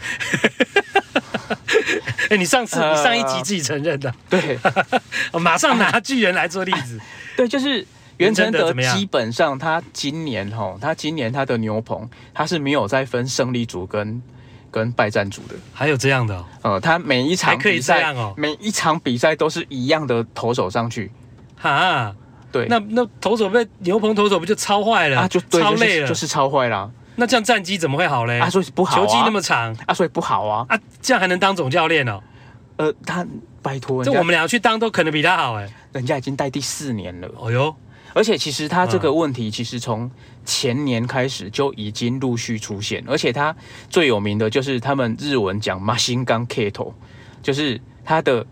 Speaker 3: 哎，你上次你上一集自己承认的，
Speaker 1: 呃、对，
Speaker 3: 马上拿巨人来做例子。
Speaker 1: 对，就是。袁成德基本上，他今年哈，他今年他的牛棚，他是没有再分胜利组跟跟败战组的。
Speaker 3: 还有这样的？
Speaker 1: 呃，他每一场比赛
Speaker 3: 哦，
Speaker 1: 每一场比赛都是一样的投手上去。
Speaker 3: 哈，对，那那投手被牛棚投手不就超坏了？啊，就超累了，
Speaker 1: 就是超坏了。
Speaker 3: 那这样战绩怎么会好嘞？
Speaker 1: 啊，所以不好。
Speaker 3: 球季那么长
Speaker 1: 啊，所以不好啊。
Speaker 3: 啊，这样还能当总教练哦？
Speaker 1: 呃，他拜托，
Speaker 3: 这我们俩去当都可能比他好哎。
Speaker 1: 人家已经带第四年了。
Speaker 3: 哦哟。
Speaker 1: 而且其实他这个问题，其实从前年开始就已经陆续出现。而且他最有名的就是他们日文讲 machine gun keto，就是他的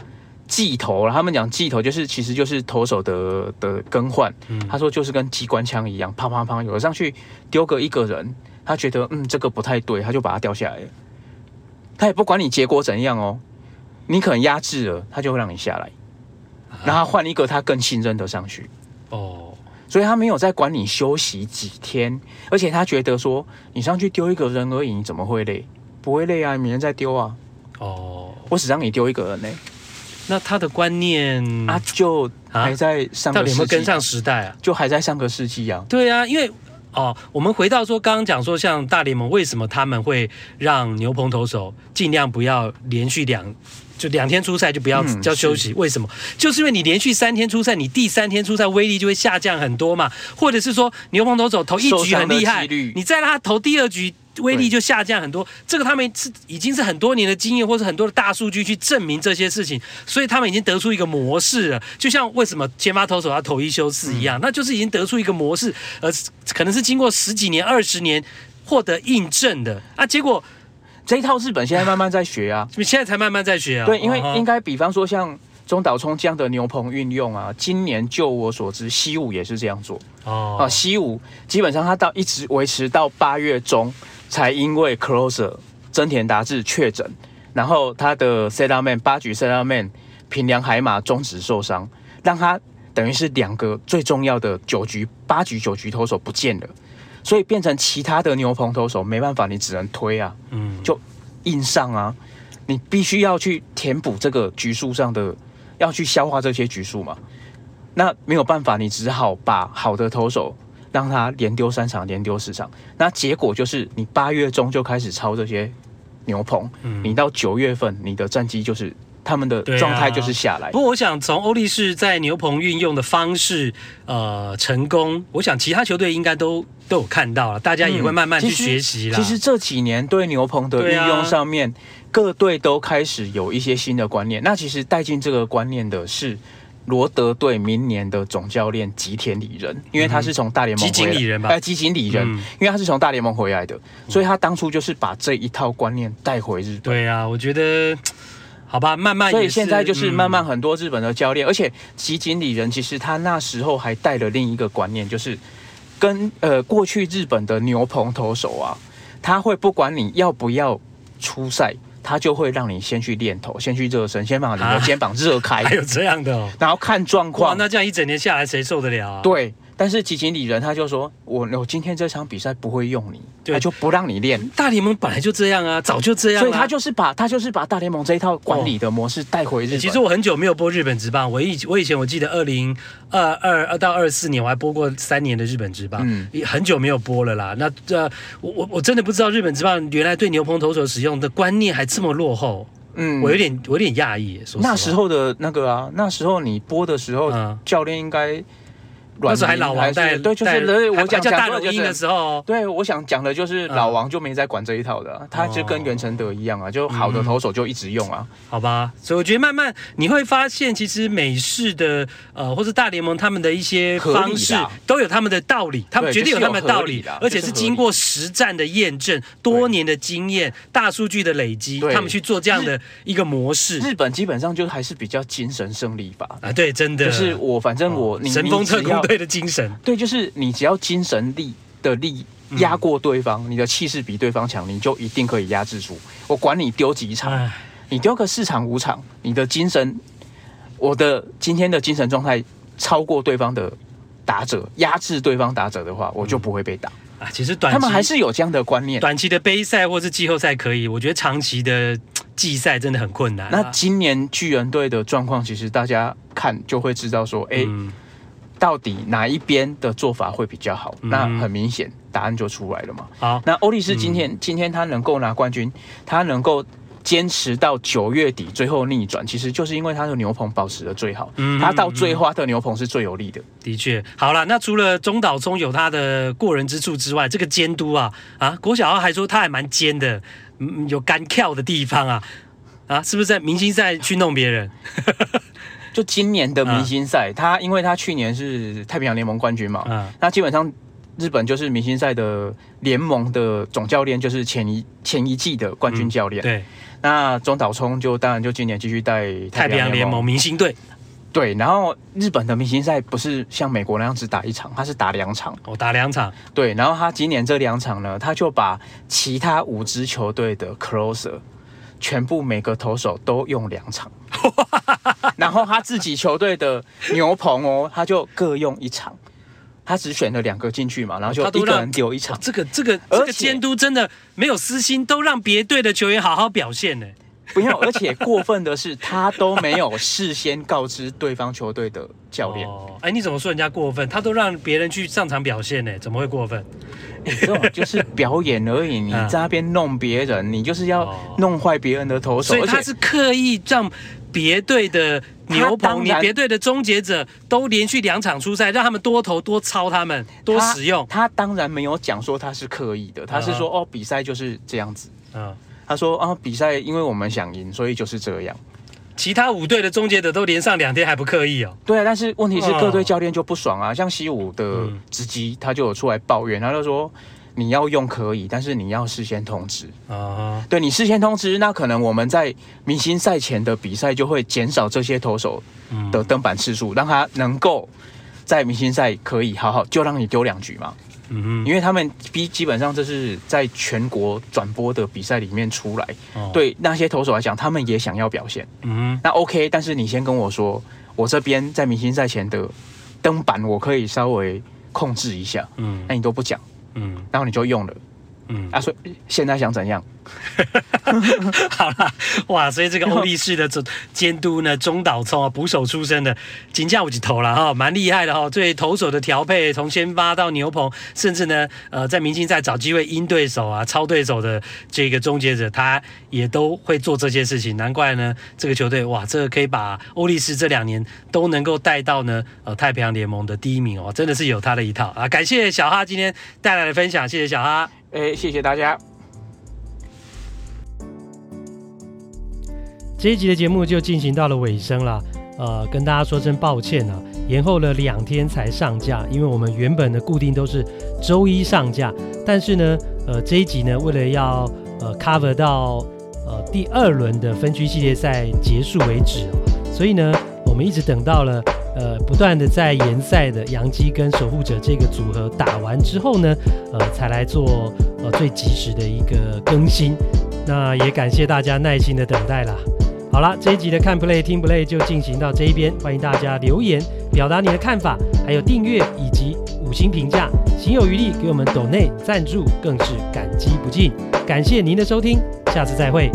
Speaker 1: 计头。他们讲计头就是其实就是投手的的更换。他说就是跟机关枪一样，啪啪啪，有的上去丢个一个人，他觉得嗯这个不太对，他就把它掉下来了。他也不管你结果怎样哦，你可能压制了，他就会让你下来，然后换一个他更信任的上去。哦。所以他没有在管你休息几天，而且他觉得说你上去丢一个人而已，你怎么会累？不会累啊，明天再丢啊。哦，我只让你丢一个人呢。
Speaker 3: 那他的观念
Speaker 1: 啊，就还在上个世纪，
Speaker 3: 到底有没有跟上时代啊？
Speaker 1: 就还在上个世纪啊。
Speaker 3: 对啊，因为哦，我们回到说刚刚讲说，像大联盟为什么他们会让牛棚投手尽量不要连续两。就两天出赛就不要叫休息，嗯、为什么？就是因为你连续三天出赛，你第三天出赛威力就会下降很多嘛。或者是说牛棚投手投一局很厉害，你再让他投第二局威力就下降很多。这个他们是已经是很多年的经验，或是很多的大数据去证明这些事情，所以他们已经得出一个模式了。就像为什么先发投手要投一休四一样，嗯、那就是已经得出一个模式，呃可能是经过十几年、二十年获得印证的啊。结果。
Speaker 1: 这一套日本现在慢慢在学啊，
Speaker 3: 现在才慢慢在学啊。
Speaker 1: 对，因为应该比方说像中岛聪这样的牛棚运用啊，今年就我所知，西武也是这样做。哦，啊，西武基本上他到一直维持到八月中，才因为 closer 真田达志确诊，然后他的 setup man 八局 setup man 平良海马中指受伤，让他等于是两个最重要的九局八局九局投手不见了。所以变成其他的牛棚投手没办法，你只能推啊，嗯，就硬上啊，你必须要去填补这个局数上的，要去消化这些局数嘛。那没有办法，你只好把好的投手让他连丢三场，连丢四场。那结果就是你八月中就开始抄这些牛棚，嗯，你到九月份你的战绩就是。他们的状态就是下来。
Speaker 3: 不过，我想从欧力士在牛棚运用的方式，呃，成功，我想其他球队应该都都有看到了，大家也会慢慢去学习了。
Speaker 1: 其实这几年对牛棚的运用上面，各队都开始有一些新的观念。那其实带进这个观念的是罗德队明年的总教练吉田里人，因为他是从大联盟
Speaker 3: 吉井里人吧？
Speaker 1: 哎，吉井里人，因为他是从大联盟回来的，所以他当初就是把这一套观念带回日本。
Speaker 3: 对啊，我觉得。好吧，慢慢，
Speaker 1: 所以现在就是慢慢很多日本的教练，嗯、而且吉井里人其实他那时候还带了另一个观念，就是跟呃过去日本的牛棚投手啊，他会不管你要不要出赛，他就会让你先去练头，先去热身，先把你的肩膀热开，
Speaker 3: 还有这样的哦，
Speaker 1: 然后看状况。
Speaker 3: 那这样一整年下来，谁受得了啊？
Speaker 1: 对。但是吉井里人他就说，我我今天这场比赛不会用你，他就不让你练。
Speaker 3: 大联盟本来就这样啊，早就这样。
Speaker 1: 所以他就是把他就是把大联盟这一套管理的模式带回日本。
Speaker 3: 其实我很久没有播日本职棒，我以我以前我记得二零二二二到二四年我还播过三年的日本职棒，嗯，很久没有播了啦。那这我我我真的不知道日本职棒原来对牛棚投手使用的观念还这么落后，嗯，我有点我有点讶异。
Speaker 1: 那时候的那个啊，那时候你播的时候，嗯，教练应该。
Speaker 3: 那时候还老王在，
Speaker 1: 对，就是我讲
Speaker 3: 叫大录音的时候，
Speaker 1: 对，我想讲的就是老王就没在管这一套的，他就跟袁成德一样啊，就好的投手就一直用啊，
Speaker 3: 好吧，所以我觉得慢慢你会发现，其实美式的呃或者大联盟他们的一些方式都有他们的道理，他们绝对有他们的道理，而且是经过实战的验证、多年的经验、大数据的累积，他们去做这样的一个模式。
Speaker 1: 日本基本上就还是比较精神胜利法
Speaker 3: 啊，对，真的
Speaker 1: 就是我反正我
Speaker 3: 神风特工队。的精神，
Speaker 1: 对，就是你只要精神力的力压过对方，嗯、你的气势比对方强，你就一定可以压制住。我管你丢几场，你丢个四场五场，你的精神，我的今天的精神状态超过对方的打者，压制对方打者的话，我就不会被打。
Speaker 3: 啊、嗯，其实短
Speaker 1: 他们还是有这样的观念，
Speaker 3: 短期的杯赛或是季后赛可以，我觉得长期的季赛真的很困难、啊。
Speaker 1: 那今年巨人队的状况，其实大家看就会知道说，哎、欸。嗯到底哪一边的做法会比较好？嗯、那很明显，答案就出来了嘛。好，那欧力士今天、嗯、今天他能够拿冠军，他能够坚持到九月底，最后逆转，其实就是因为他的牛棚保持的最好。嗯，他到最后的牛棚是最有利的。
Speaker 3: 的确，好了，那除了中岛聪有他的过人之处之外，这个监督啊啊，郭小奥还说他还蛮尖的，嗯，有干跳的地方啊啊，是不是在明星赛去弄别人？
Speaker 1: 就今年的明星赛，他因为他去年是太平洋联盟冠军嘛，那基本上日本就是明星赛的联盟的总教练，就是前一前一季的冠军教练。对，那中岛聪就当然就今年继续带
Speaker 3: 太平洋联盟明星队。
Speaker 1: 对，然后日本的明星赛不是像美国那样只打一场，他是打两场。
Speaker 3: 哦，打两场。
Speaker 1: 对，然后他今年这两场呢，他就把其他五支球队的 closer 全部每个投手都用两场。然后他自己球队的牛棚哦，他就各用一场，他只选了两个进去嘛，然后就一个人丢一场。
Speaker 3: 这个这个这个监督真的没有私心，都让别队的球员好好表现呢。
Speaker 1: 不用，而且过分的是，他都没有事先告知对方球队的教练。
Speaker 3: 哦，哎，你怎么说人家过分？他都让别人去上场表现呢，怎么会过分？
Speaker 1: 这种 就是表演而已，你在那边弄别人，你就是要弄坏别人的投手。
Speaker 3: 所以他是刻意让。别队的牛棚，你别队的终结者都连续两场出赛，让他们多投多操他们多使用。
Speaker 1: 他，他当然没有讲说他是刻意的，他是说哦，比赛就是这样子。嗯，他说啊，比赛因为我们想赢，所以就是这样。
Speaker 3: 其他五队的终结者都连上两天还不刻意哦。
Speaker 1: 对啊，但是问题是各队教练就不爽啊，像西武的直击他就有出来抱怨，他就说。你要用可以，但是你要事先通知啊。Uh huh. 对，你事先通知，那可能我们在明星赛前的比赛就会减少这些投手的登板次数，嗯、让他能够在明星赛可以好好就让你丢两局嘛。嗯哼，因为他们基基本上这是在全国转播的比赛里面出来，uh huh. 对那些投手来讲，他们也想要表现。嗯哼，那 OK，但是你先跟我说，我这边在明星赛前的登板我可以稍微控制一下。嗯，那你都不讲。嗯，然后你就用了，嗯，啊，所以现在想怎样？
Speaker 3: 好了，哇，所以这个欧力士的这监督呢，中岛聪啊，捕手出身的，金价五级投了哈，蛮厉害的哈。对投手的调配，从先发到牛棚，甚至呢，呃，在明星赛找机会阴对手啊，超对手的这个终结者，他也都会做这些事情。难怪呢，这个球队哇，这个可以把欧力士这两年都能够带到呢，呃，太平洋联盟的第一名哦，真的是有他的一套啊。感谢小哈今天带来的分享，谢谢小哈，
Speaker 1: 哎，谢谢大家。
Speaker 3: 这一集的节目就进行到了尾声了，呃，跟大家说声抱歉啊，延后了两天才上架，因为我们原本的固定都是周一上架，但是呢，呃，这一集呢，为了要呃 cover 到呃第二轮的分区系列赛结束为止，所以呢，我们一直等到了呃不断的在延赛的杨基跟守护者这个组合打完之后呢，呃，才来做呃最及时的一个更新。那也感谢大家耐心的等待啦。好啦，这一集的看 play 听 play 就进行到这一边，欢迎大家留言表达你的看法，还有订阅以及五星评价，行有余力给我们抖内赞助，更是感激不尽。感谢您的收听，下次再会。